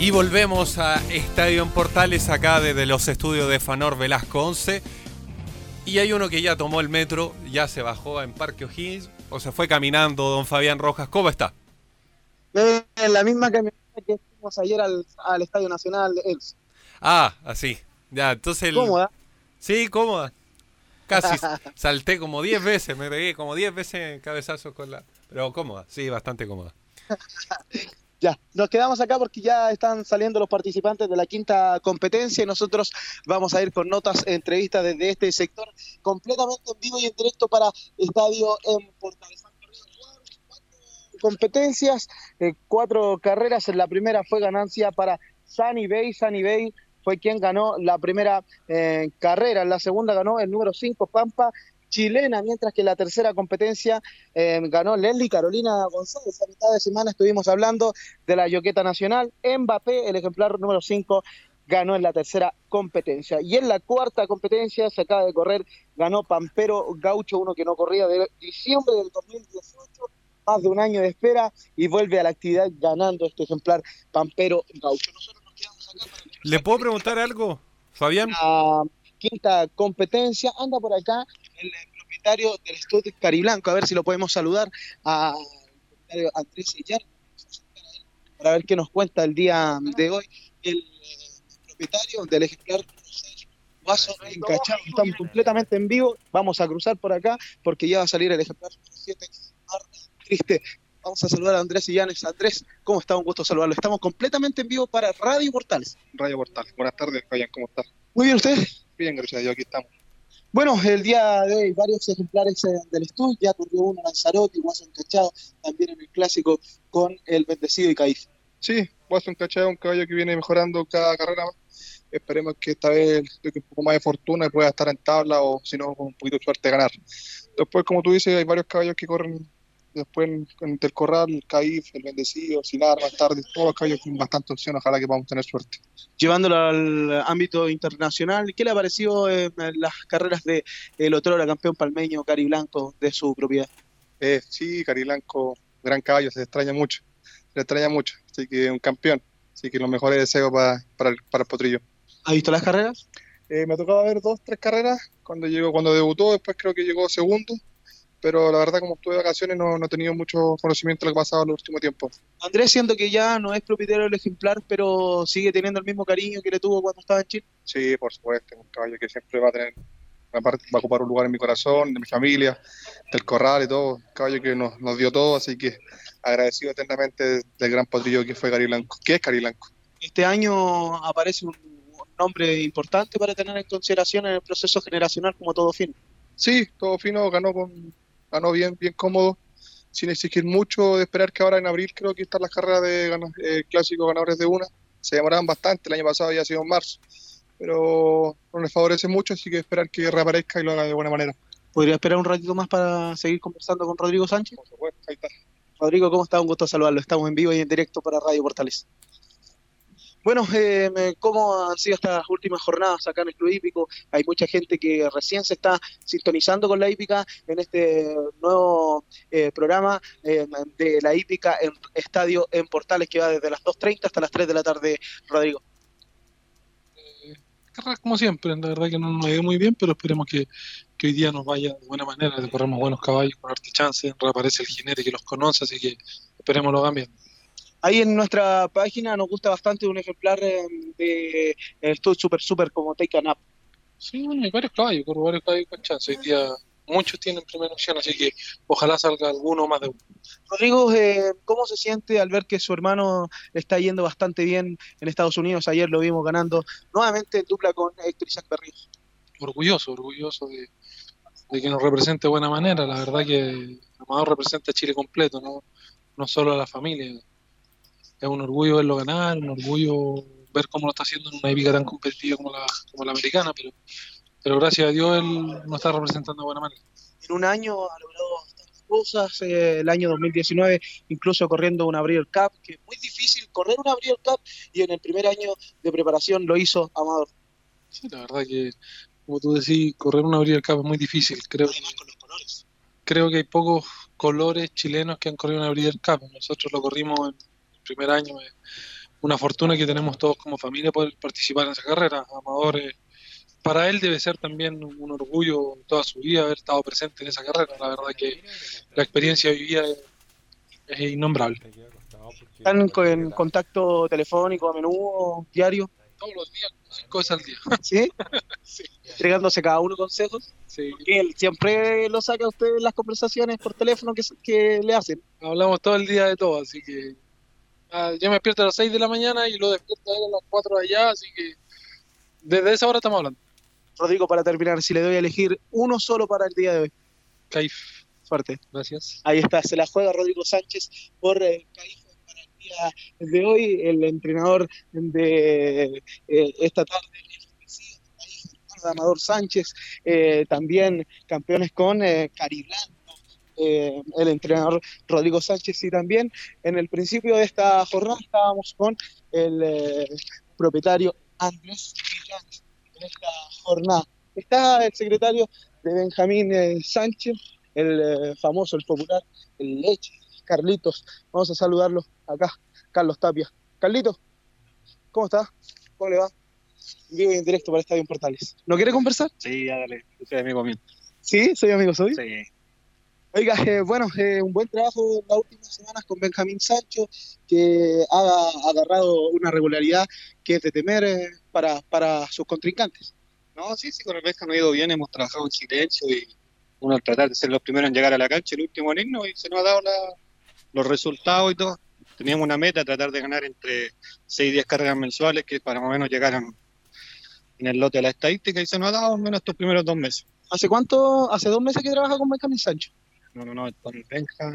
Y volvemos a Estadio en Portales acá desde los estudios de Fanor Velasco 11. Y hay uno que ya tomó el metro, ya se bajó en Parque O'Higgins o se fue caminando, don Fabián Rojas. ¿Cómo está? Eh, En la misma camioneta que fuimos ayer al, al Estadio Nacional. Elsa. Ah, así. Ya, entonces el... ¿Cómoda? Sí, cómoda. Casi *laughs* salté como 10 veces, me pegué como 10 veces cabezazos con la... Pero cómoda, sí, bastante cómoda. *laughs* Ya, nos quedamos acá porque ya están saliendo los participantes de la quinta competencia y nosotros vamos a ir con notas, entrevistas desde este sector completamente en vivo y en directo para Estadio en Portales. Competencias, eh, cuatro carreras. La primera fue ganancia para Sunny Bay. Sunny Bay fue quien ganó la primera eh, carrera. En la segunda ganó el número 5, Pampa chilena, mientras que la tercera competencia eh, ganó Leslie Carolina González. A mitad de semana estuvimos hablando de la Yoqueta Nacional. Mbappé, el ejemplar número 5, ganó en la tercera competencia. Y en la cuarta competencia se acaba de correr, ganó Pampero Gaucho, uno que no corría de diciembre del 2018, más de un año de espera, y vuelve a la actividad ganando este ejemplar Pampero Gaucho. ¿Le puedo preguntar algo, Fabián? La quinta competencia, anda por acá el propietario del estudio Cariblanco, a ver si lo podemos saludar a propietario Andrés Sillar, para ver qué nos cuenta el día de hoy. El eh, propietario del ejemplar Guaso encachado, estamos completamente en vivo, vamos a cruzar por acá porque ya va a salir el ejemplar 7 triste. Vamos a saludar a Andrés Illanes. Andrés, ¿cómo está? Un gusto saludarlo. Estamos completamente en vivo para Radio Portales. Radio Portales. Buenas tardes, Fabián, ¿cómo estás? Muy bien, ¿usted? Bien, gracias a Dios, aquí estamos. Bueno, el día de hoy varios ejemplares del estudio, ya corrió uno Lanzarote, Guaso encachado, también en el clásico con el bendecido y Caif. Sí, Guaso encachado es un caballo que viene mejorando cada carrera. Esperemos que esta vez un poco más de fortuna y pueda estar en tabla o si no, con un poquito de suerte ganar. Después, como tú dices, hay varios caballos que corren después en, en el corral, el Caif, el bendecido, Silar, más tarde, todos los caballos con bastante opción, ojalá que podamos tener suerte. Llevándolo al ámbito internacional, ¿qué le ha parecido eh, las carreras de el otro campeón palmeño, Cari Blanco, de su propiedad? Eh, sí, Cari Blanco, gran caballo, se extraña mucho, se extraña mucho, así que un campeón, así que los mejores deseos para, para, el, para el potrillo. ¿Ha visto las carreras? Eh, me ha tocado ver dos, tres carreras, cuando llegó, cuando debutó, después creo que llegó segundo, pero la verdad como estuve de vacaciones no, no he tenido mucho conocimiento de lo que ha pasado en los últimos tiempos. Andrés, siendo que ya no es propietario del ejemplar, pero sigue teniendo el mismo cariño que le tuvo cuando estaba en Chile. Sí, por supuesto, un caballo que siempre va a tener, va a ocupar un lugar en mi corazón, de mi familia, del corral y todo, un caballo que nos, nos dio todo, así que agradecido eternamente del gran potrillo que fue Cari Blanco, que es Cari Blanco. Este año aparece un nombre importante para tener en consideración en el proceso generacional como todo fin. Sí, todo fino, ganó con ganó bien, bien cómodo, sin exigir mucho, de esperar que ahora en abril creo que están las carreras de eh, clásicos ganadores de una, se demoraban bastante, el año pasado había sido en marzo, pero no les favorece mucho, así que esperar que reaparezca y lo haga de buena manera. ¿Podría esperar un ratito más para seguir conversando con Rodrigo Sánchez? Por supuesto, ahí está. Rodrigo, ¿cómo está? Un gusto saludarlo. Estamos en vivo y en directo para Radio Portales. Bueno, *laughs* eh, ¿cómo han sido estas últimas jornadas acá en el Club Hípico? Hay mucha gente que recién se está sintonizando con la hípica en este nuevo eh, programa eh, de la hípica en Estadio en Portales que va desde las 2.30 hasta las 3 de la tarde, Rodrigo. Carreras como siempre, la verdad que no nos ha muy bien, pero esperemos que, hoy día nos vaya de buena manera, que corremos buenos caballos con arte chance, reaparece el jinete que los conoce, así que esperemos lo cambien. Ahí en nuestra página nos gusta bastante un ejemplar de el Stud Super Super como Take a Nap. Sí, bueno, hay varios caballos, corro varios caballos con chance. Hoy día muchos tienen primera opción, así que ojalá salga alguno más de uno. Rodrigo, eh, ¿cómo se siente al ver que su hermano está yendo bastante bien en Estados Unidos? Ayer lo vimos ganando nuevamente en dupla con Héctor Isaac Berríos. Orgulloso, orgulloso de, de que nos represente de buena manera. La verdad que Amador representa a Chile completo, no, no solo a la familia. Es un orgullo verlo ganar, un orgullo ver cómo lo está haciendo en una épica tan competitiva como la, como la americana, pero, pero gracias a Dios él nos está representando de buena manera. En un año ha logrado bastantes cosas, eh, el año 2019 incluso corriendo una Breeders' Cup, que es muy difícil correr una Breeders' Cup y en el primer año de preparación lo hizo Amador. Sí, la verdad que, como tú decís, correr una Breeders' Cup es muy difícil. Creo, creo que hay pocos colores chilenos que han corrido una Breeders' Cup. Nosotros lo corrimos en primer año. Es una fortuna que tenemos todos como familia poder participar en esa carrera. Amador, eh, para él debe ser también un orgullo toda su vida haber estado presente en esa carrera. La verdad que la experiencia vivida es, es innombrable. ¿Están en contacto telefónico a menudo, diario? Todos los días, cinco veces al día. *laughs* ¿Sí? Entregándose cada uno consejos. Sí. Porque él siempre lo saca a usted en las conversaciones por teléfono que, que le hacen. Hablamos todo el día de todo, así que yo me despierto a las 6 de la mañana y lo despierto a él a las 4 de allá, así que desde esa hora estamos hablando. Rodrigo, para terminar, si le doy a elegir uno solo para el día de hoy. Caif. Suerte. Gracias. Ahí está, se la juega Rodrigo Sánchez por eh, Caif para el día de hoy, el entrenador de eh, esta tarde. Amador Sánchez, eh, también campeones con Cariblanco, eh, el entrenador Rodrigo Sánchez y también en el principio de esta jornada estábamos con el eh, propietario Andrés Villarreal en esta jornada. Está el secretario de Benjamín eh, Sánchez, el eh, famoso, el popular, el Leche, Carlitos. Vamos a saludarlo acá, Carlos Tapia. Carlitos, ¿cómo está? ¿Cómo le va? Vivo en directo para Estadio Portales. ¿No quiere conversar? Sí, ya dale, soy amigo mío. Sí, soy amigo, soy. Sí. Oiga, eh, bueno, eh, un buen trabajo en las últimas semanas con Benjamín Sancho, que ha agarrado una regularidad que es de temer eh, para, para sus contrincantes. No, sí, sí, con el no ha ido bien, hemos trabajado en silencio y uno al tratar de ser los primeros en llegar a la cancha, el último en irnos y se nos ha dado la- los resultados y todo. Teníamos una meta, tratar de ganar entre 6 y 10 cargas mensuales que para más o menos llegaran en el lote de la estadística y se nos ha dado al menos estos primeros dos meses. ¿Hace cuánto? ¿Hace dos meses que trabaja con Benjamín Sancho? No, no, no, con el Benja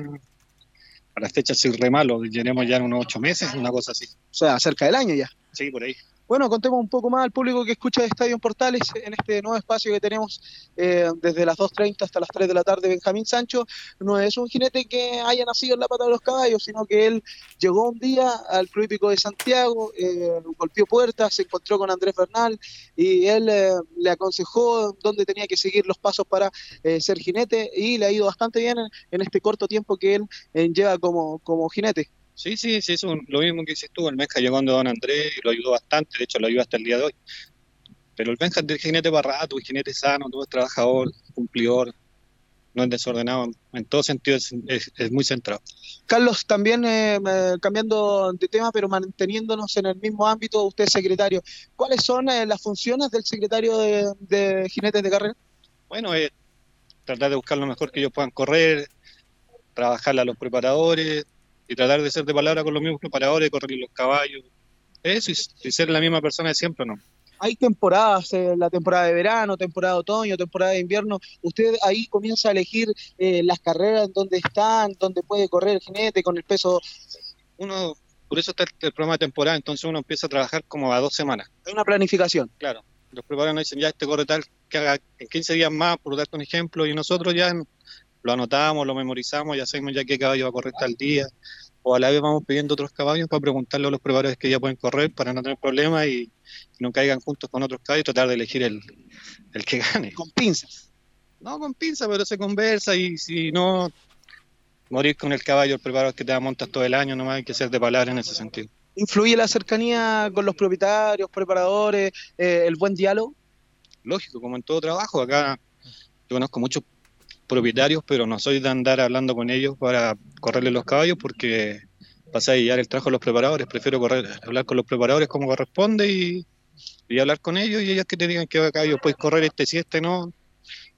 a las fechas sí re malo, llenemos ya en unos ocho meses, una cosa así. O sea, cerca del año ya. Sí, por ahí. Bueno, contemos un poco más al público que escucha de Estadio Portales en este nuevo espacio que tenemos eh, desde las 2.30 hasta las 3 de la tarde. Benjamín Sancho no es un jinete que haya nacido en la pata de los caballos, sino que él llegó un día al Club Hípico de Santiago, eh, golpeó puertas, se encontró con Andrés Bernal y él eh, le aconsejó dónde tenía que seguir los pasos para eh, ser jinete y le ha ido bastante bien en, en este corto tiempo que él eh, lleva como, como jinete. Sí, sí, sí, eso es lo mismo que dices tú. El Benja llegó donde Don Andrés y lo ayudó bastante, de hecho lo ayuda hasta el día de hoy. Pero el Benja es de jinete para rato, es jinete sano, todo es trabajador, cumplidor, no es desordenado, en todo sentido es, es- es muy centrado. Carlos, también eh, eh, cambiando de tema, pero manteniéndonos en el mismo ámbito, usted es secretario. ¿Cuáles son eh, las funciones del secretario de, de jinetes de carrera? Bueno, es tratar de buscar lo mejor que ellos puedan correr, trabajarle a los preparadores y tratar de ser de palabra con los mismos preparadores, correr los caballos. Eso y, y ser la misma persona de siempre, ¿no? Hay temporadas, eh, la temporada de verano, temporada de otoño, temporada de invierno. Usted ahí comienza a elegir eh, las carreras en donde están, donde puede correr el jinete con el peso. Uno, por eso está el, el programa de temporada, entonces uno empieza a trabajar como a dos semanas. Hay una planificación. Claro. Los preparadores nos dicen, ya este corre tal, que haga en 15 días más, por darte un ejemplo, y nosotros ya lo anotamos, lo memorizamos, ya sabemos ya qué caballo va a correr tal día, o a la vez vamos pidiendo otros caballos para preguntarle a los preparadores que ya pueden correr para no tener problemas y, no caigan juntos con otros caballos y tratar de elegir el, el que gane. Con pinzas. No con pinzas, pero se conversa y si no, morir con el caballo, el preparador que te da montas todo el año, nomás hay que ser de palabra en ese sentido. ¿Influye la cercanía con los propietarios, preparadores, eh, el buen diálogo? lógico, como en todo trabajo, acá yo conozco muchos propietarios, pero no soy de andar hablando con ellos para correrle los caballos porque pasa a guiar el trabajo a los preparadores, prefiero correr, hablar con los preparadores como corresponde y, y hablar con ellos y ellos que te digan que caballo puedes correr este sí, este no.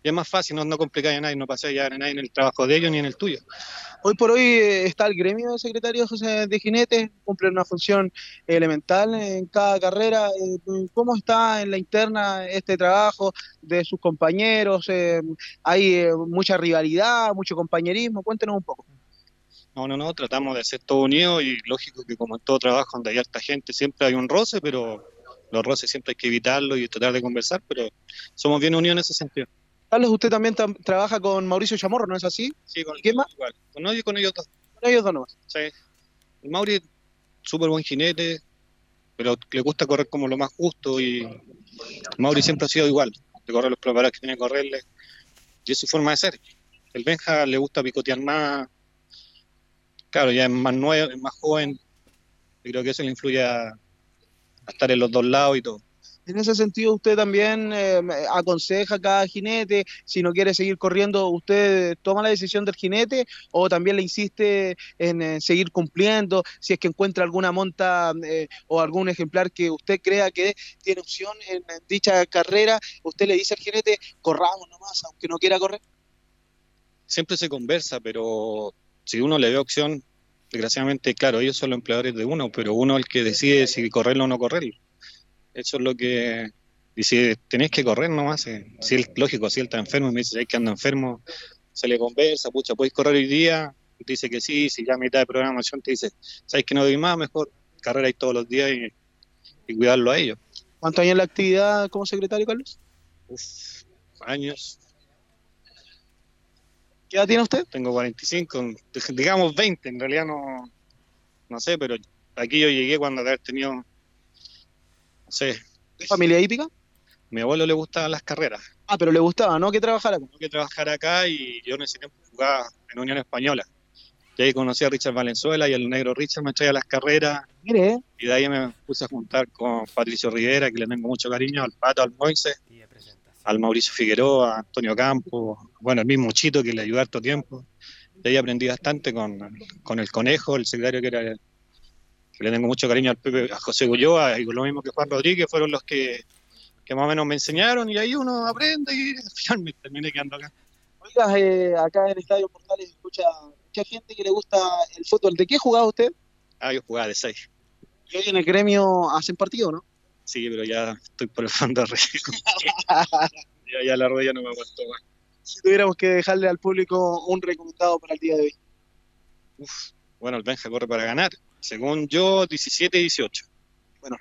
Y es más fácil, no, no complicáis a nadie, no pasáis a nadie en el trabajo de ellos ni en el tuyo. Hoy por hoy eh, está el gremio de secretarios de jinetes, cumple una función elemental en cada carrera. Eh, ¿Cómo está en la interna este trabajo de sus compañeros? Eh, ¿Hay mucha rivalidad, mucho compañerismo? Cuéntenos un poco. No, no, no, tratamos de ser todos unidos y lógico que como en todo trabajo donde hay harta gente siempre hay un roce, pero los roces siempre hay que evitarlos y tratar de conversar, pero somos bien unidos en ese sentido. Carlos, usted también tam- trabaja con Mauricio Chamorro, ¿no es así? Sí, con ¿Quién más? igual. Con ellos, con ellos dos. Con ellos dos nomás. Sí. El Mauri, súper buen jinete, pero le gusta correr como lo más justo y Mauri siempre ha sido igual, de correr los preparados que tiene que correrle, y es su forma de ser. El Benja le gusta picotear más, claro, ya es más nuevo, es más joven, y creo que eso le influye a, a estar en los dos lados y todo. En ese sentido, usted también eh, aconseja a cada jinete, si no quiere seguir corriendo, ¿usted toma la decisión del jinete o también le insiste en eh, seguir cumpliendo? Si es que encuentra alguna monta eh, o algún ejemplar que usted crea que tiene opción en, dicha carrera, usted le dice al jinete, corramos nomás, aunque no quiera correr. Siempre se conversa, pero si uno le ve opción, desgraciadamente, claro, ellos son los empleadores de uno, pero uno es el que decide si correrlo o no correrlo. Eso es lo que... Y si tenés que correr nomás, eh, si él, lógico, si él está enfermo y me dice, "Sabes que ando enfermo, se le conversa, pucha, ¿puedes correr hoy día? Dice que sí, si ya a mitad de programación te dice, ¿sabes que no doy más? Mejor carrera ahí todos los días y, y cuidarlo a ellos. ¿Cuántos años en la actividad como secretario, Carlos? Uf, años. ¿Qué edad tiene usted? Tengo 45, digamos 20, en realidad no, no sé, pero aquí yo llegué cuando de haber tenido, ¿De familia hípica? Mi abuelo le gustaban las carreras. Ah, pero le gustaba, ¿no? Que trabajara acá. que trabajar acá y yo en ese tiempo jugaba en Unión Española. Y ahí conocí a Richard Valenzuela y el negro Richard me traía las carreras. Mire, ¿eh? Y de ahí me puse a juntar con Patricio Rivera, que le tengo mucho cariño, al Pato, al Moise, al Mauricio Figueroa, a Antonio Campos, bueno, el mismo Chito que le ayudó harto tiempo. De ahí aprendí bastante con, con el Conejo, el secretario que era le tengo mucho cariño al Pepe, a José Ulloa y con lo mismo que Juan Rodríguez, fueron los que, que más o menos me enseñaron y ahí uno aprende y *laughs* al final me terminé quedando acá. Oiga, eh, acá en el Estadio Portales escucha mucha gente que le gusta el fútbol. ¿De qué jugaba usted? Ah, yo jugaba de seis. Y hoy en el gremio hacen partido, ¿no? Sí, pero ya estoy por el fondo *laughs* ya, ya la rodilla no me aguantó más. Si tuviéramos que dejarle al público un recomendado para el día de hoy. Uf, bueno, el Benja corre para ganar. Según yo, 17 y 18. Bueno,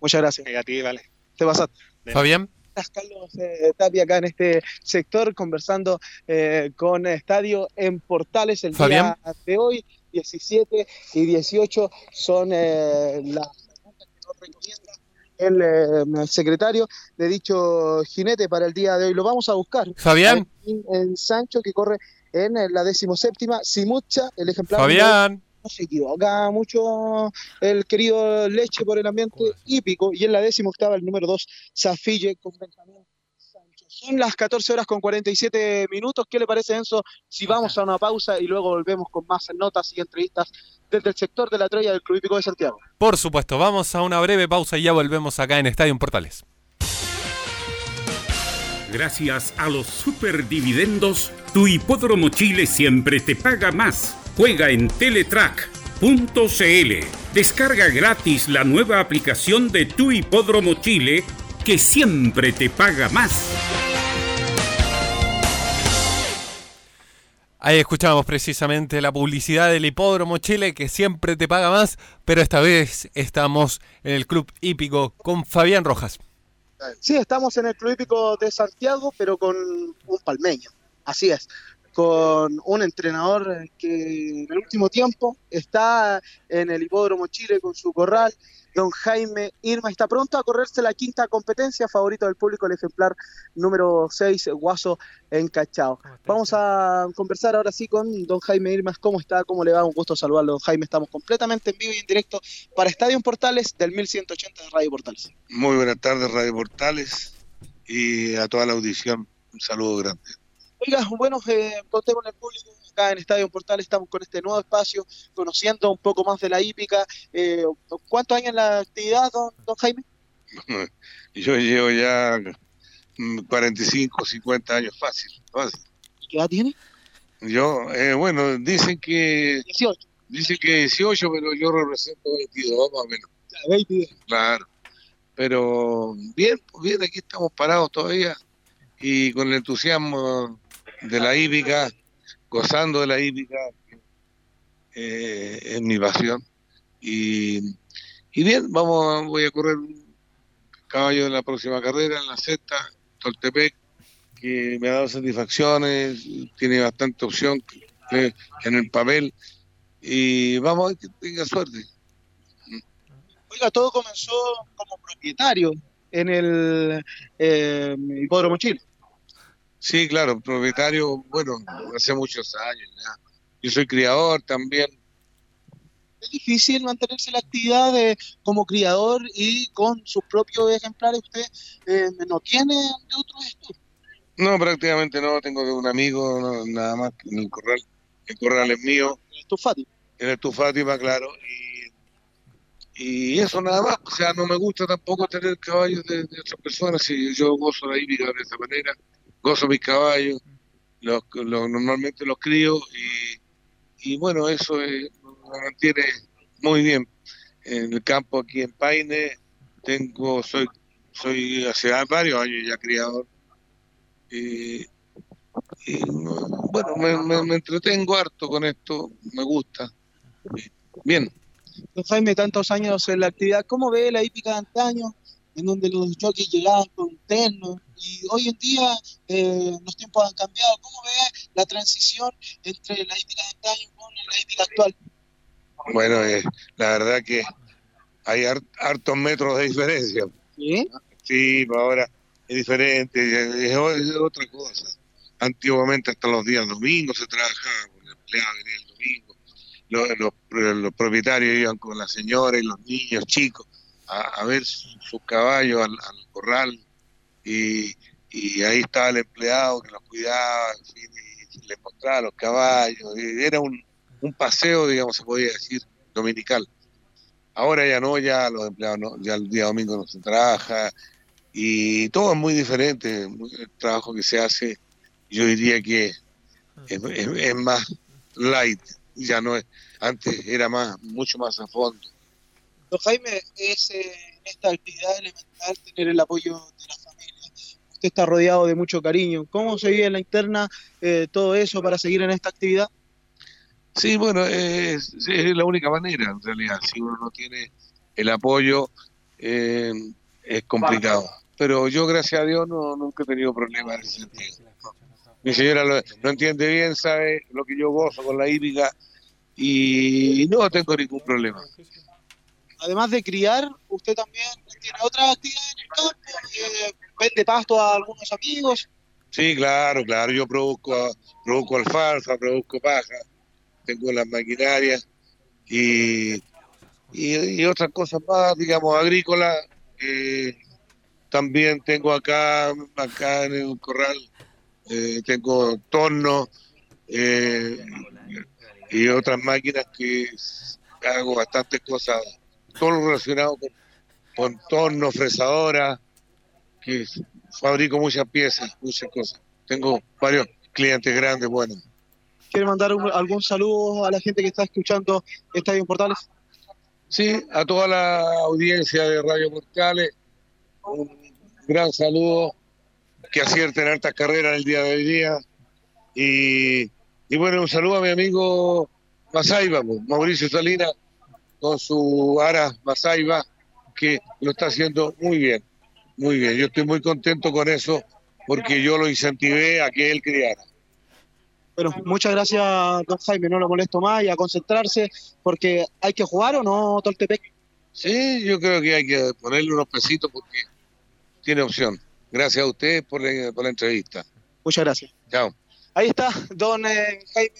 muchas gracias. A ti, vale. Te pasaste. Fabián. Carlos eh, Tapia acá en este sector conversando eh, con Estadio en Portales el Fabián. día de hoy. 17 y 18 son eh, las preguntas que nos recomienda el eh, secretario de dicho jinete para el día de hoy. Lo vamos a buscar. Fabián. En, en Sancho que corre en eh, la decimoséptima. Simucha, el ejemplar. Fabián. No se equivoca mucho el querido Leche por el ambiente hípico. Y en la décima octava el número 2, Zafille con Benjamín Sancho. Son las 14 horas con 47 minutos. ¿Qué le parece, Enzo? Si vamos a una pausa y luego volvemos con más notas y entrevistas desde el sector de la Troya del Club Hípico de Santiago. Por supuesto, vamos a una breve pausa y ya volvemos acá en Estadio Portales. Gracias a los superdividendos, tu hipódromo Chile siempre te paga más. Juega en Teletrack.cl. Descarga gratis la nueva aplicación de tu hipódromo Chile que siempre te paga más. Ahí escuchamos precisamente la publicidad del Hipódromo Chile que siempre te paga más, pero esta vez estamos en el Club Hípico con Fabián Rojas. Sí, estamos en el Club Hípico de Santiago, pero con un palmeño. Así es. Con un entrenador que en el último tiempo está en el Hipódromo Chile con su corral. Don Jaime Irma está pronto a correrse la quinta competencia, favorito del público, el ejemplar número 6, Guaso Encachado. Vamos a conversar ahora sí con don Jaime Irmas. ¿Cómo está? ¿Cómo le va? Un gusto saludarlo, don Jaime. Estamos completamente en vivo y en directo para Estadio Portales del 1180 de Radio Portales. Muy buenas tardes, Radio Portales, y a toda la audición. Un saludo grande. Oiga, bueno, eh, contemos al público acá en Estadio Portales, estamos con este nuevo espacio, conociendo un poco más de la hípica. Eh, ¿Cuántos años en la actividad, don, don Jaime? *laughs* Yo llevo ya mm, 45, 50 años fácil. fácil. ¿Qué edad tiene? Yo, eh, bueno, dicen que... 18. Dicen que 18, pero yo represento 22, más o menos. 22. Claro. Pero bien, pues bien, aquí estamos parados todavía y con el entusiasmo de la hípica, gozando de la hípica, eh, es mi pasión. Y, y bien, vamos, voy a correr caballo en la próxima carrera, en la sexta, Toltepec, que me ha dado satisfacciones, tiene bastante opción en el papel. Y vamos a que tenga suerte. Oiga, todo comenzó como propietario en el eh, Hipódromo Chile. Sí, claro, propietario, bueno, hace muchos años ya. Yo soy criador también. Es difícil mantenerse en la actividad de, como criador y con sus propios ejemplares. ¿Usted eh, no tiene de otros estudios? No, prácticamente no, tengo de un amigo, no, nada más en el corral. El corral es mío. ¿En tu Fátima? En el tu Fátima, claro. Y, y eso nada más. O sea, no me gusta tampoco tener caballos de, de otras personas. Y yo gozo la hípica de esa manera. Gozo mis caballos. Los, normalmente los crío. Y, y bueno, eso eh, me mantiene muy bien. En el campo aquí en Paine, tengo, soy, soy hace varios años ya criador. Y, y, bueno, me, me- me entretengo harto con esto, me gusta. Bien. Don Jaime, tantos años en la actividad, ¿cómo ve la hípica de antaño, en donde los jockeys llegaban con terno? Y hoy en día eh, los tiempos han cambiado. ¿Cómo ve la transición entre la hípica de antaño con la hípica actual? Bueno, eh, la verdad que hay har- hartos metros de diferencia. Sí. Sí, pues ahora es diferente, es, es otra cosa. Antiguamente hasta los días domingos se trabajaba, el empleado venía el domingo, los, los- los propietarios iban con la señora y los niños chicos a, ver sus sus caballos al, al corral y, y ahí estaba el empleado que los cuidaba, en fin, y les mostraba los caballos, era un, un paseo, digamos, se podía decir, dominical. Ahora ya no, ya los empleados no, ya el día domingo no se trabaja y todo es muy diferente. El trabajo que se hace, yo diría que es- es más light, ya no es, antes era más, mucho más a fondo. Don Jaime, es eh, esta actividad elemental tener el apoyo de la familia. Usted está rodeado de mucho cariño. ¿Cómo se vive en la interna eh, todo eso para seguir en esta actividad? Sí, bueno, es, es la única manera en realidad. Si uno no tiene el apoyo, eh, es complicado. Pero yo, gracias a Dios, no, nunca he tenido problemas en ese sentido. Mi señora lo, lo entiende bien, sabe lo que yo gozo con la hípica y no tengo ningún problema. Además de criar, usted también tiene otras actividades en el campo, eh, vende pasto a algunos amigos. Sí, claro, claro. Yo produzco, produzco alfalfa, produzco paja, tengo las maquinarias y, y, y otras cosas más, digamos, agrícolas. Eh, también tengo acá, acá en el corral, eh, tengo torno eh, y otras máquinas que hago bastantes cosas, todo lo relacionado con, con torno, fresadora, que fabrico muchas piezas, muchas cosas. Tengo varios clientes grandes, buenos. ¿Quiere mandar un- algún saludo a la gente que está escuchando Estadio Portales? Sí, a toda la audiencia de Radio Portales, un gran saludo, que acierten hartas carreras el día de hoy día. Y, y bueno, un saludo a mi amigo Masaiba, pues, Mauricio Salinas, con su Ara Masaiba, que lo está haciendo muy bien, muy bien. Yo estoy muy contento con eso, porque yo lo incentivé a que él criara. Bueno, muchas gracias, don Jaime. No lo molesto más y a concentrarse porque hay que jugar o no, Toltepec. Sí, yo creo que hay que ponerle unos pesitos porque tiene opción. Gracias a ustedes por la, por la entrevista. Muchas gracias. Chao. Ahí está, don eh, Jaime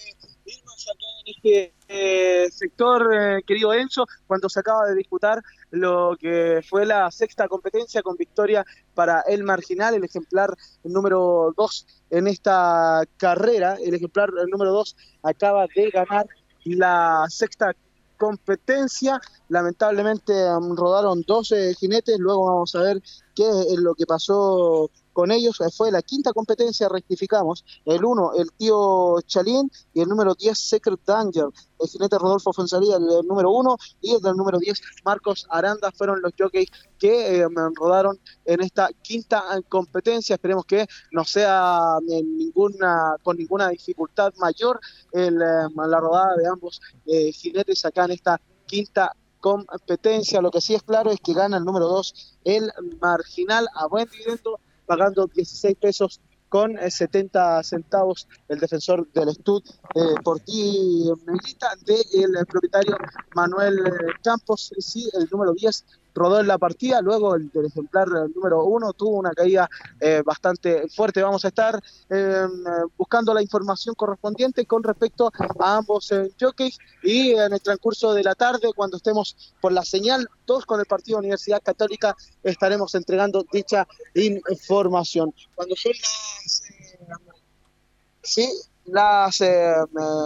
Este eh, sector, eh, querido Enzo, cuando se acaba de disputar lo que fue la sexta competencia con victoria para el marginal, el ejemplar número 2 en esta carrera. El ejemplar número 2 acaba de ganar la sexta competencia. Lamentablemente mm, rodaron 12 jinetes, luego vamos a ver qué es lo que pasó con ellos. Fue la quinta competencia, rectificamos. El 1, el tío Chalín, y el número 10, Secret Danger. El jinete Rodolfo Fonsalía, el, el número 1, y el del número 10, Marcos Aranda, fueron los jockeys que eh, rodaron en esta quinta eh, competencia. Esperemos que no sea eh, ninguna, con ninguna dificultad mayor el, eh, la rodada de ambos eh, jinetes acá en esta quinta competencia. Lo que sí es claro es que gana el número 2, el marginal, a buen dividendo, pagando 16 pesos con eh, 70 centavos el defensor del Stud eh, por ti, Negrita, del propietario Manuel eh, Campos, sí, el número 10 rodó en la partida, luego el del ejemplar número 1 tuvo una caída eh, bastante fuerte. Vamos a estar eh, buscando la información correspondiente con respecto a ambos eh, jockeys y en el transcurso de la tarde, cuando estemos por la señal 2 con el partido Universidad Católica, estaremos entregando dicha información. Cuando son las, eh, sí, las eh,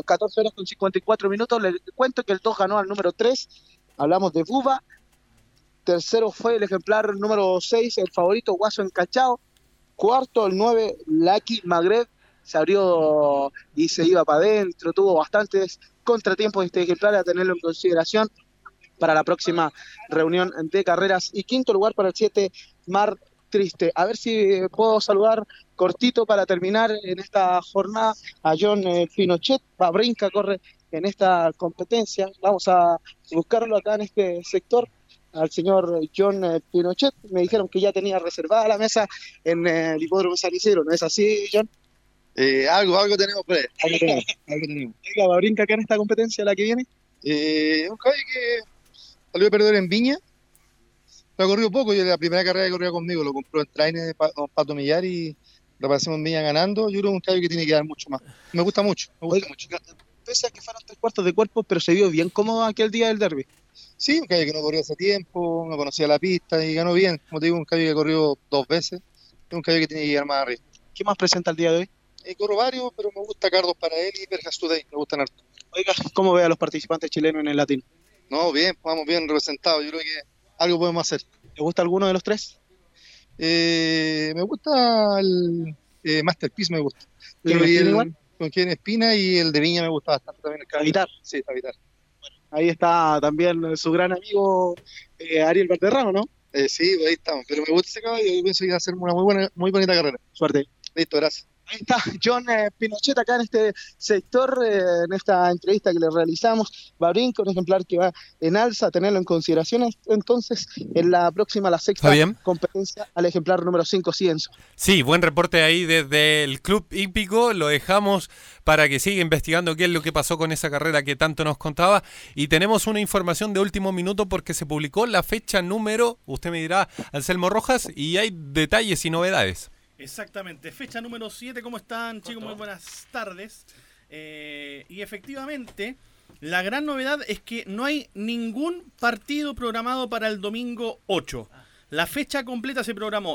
14 horas con 54 minutos, les cuento que el 2 ganó al número 3, hablamos de Buba, tercero fue el ejemplar número 6, el favorito Guaso Encachao, cuarto el 9, Lucky Magreb, se abrió y se iba para adentro, tuvo bastantes contratiempos este ejemplar a tenerlo en consideración para la próxima reunión de carreras. Y quinto lugar para el 7, Mar Triste. A ver si puedo saludar cortito para terminar en esta jornada a John eh, Pinochet. Babrinca corre en esta competencia. Vamos a buscarlo acá en este sector al señor John eh, Pinochet. Me dijeron que ya tenía reservada la mesa en eh, el hipódromo San Isidro. ¿No es así, John? Eh, algo, algo tenemos por ahí. Algo tenemos. Algo tenemos. Oiga, Babrinca acá en esta competencia, la que viene. Eh, un caballo que salió a perder en Viña. Lo ha corrido poco y la primera carrera que corrió conmigo lo compró en Traine de Pato Millar y lo pasamos en Viña ganando. Yo creo que es un caballo que tiene que dar mucho más. Me gusta mucho, me gusta mucho. Pese a que fueron tres cuartos de cuerpo, pero se vio bien cómodo aquel día del derby. Sí, un caballo que no corrió hace tiempo, no conocía la pista y ganó bien. Como te digo, un caballo que corrió dos veces. Es un caballo que tiene que llegar más arriba. ¿Qué más presenta el día de hoy? Eh, corro varios, pero me gusta Cardos para él y Verjas Today, me gustan harto. Oiga, ¿cómo ve a los participantes chilenos en el latino? No, bien, vamos bien representados. Yo creo que algo podemos hacer. ¿Le gusta alguno de los tres? Eh, me gusta el eh, Masterpiece, me gusta. ¿Quién el-? Con quien Espina y el de Viña me gusta bastante también. El. Habitar. Sí, Habitar. Ahí está también su gran amigo eh, Ariel Valderrama, ¿no? Eh, sí, ahí estamos. Pero me gusta ese caballo y pienso que va a ser una muy buena, muy bonita carrera. Suerte. Listo, gracias. Ahí está John eh, Pinochet acá en este sector, eh, en esta entrevista que le realizamos. Va a brincar un ejemplar que va en alza, tenerlo en consideración entonces en la próxima, la sexta bien. competencia al ejemplar número 5, Cienzo. Sí, buen reporte ahí desde el Club Hípico. Lo dejamos para que siga investigando qué es lo que pasó con esa carrera que tanto nos contaba. Y tenemos una información de último minuto porque se publicó la fecha número, usted me dirá, Anselmo Rojas, y hay detalles y novedades. Exactamente, fecha número 7, ¿cómo están chicos? Muy buenas tardes. Eh, y efectivamente, la gran novedad es que no hay ningún partido programado para el domingo 8. La fecha completa se programó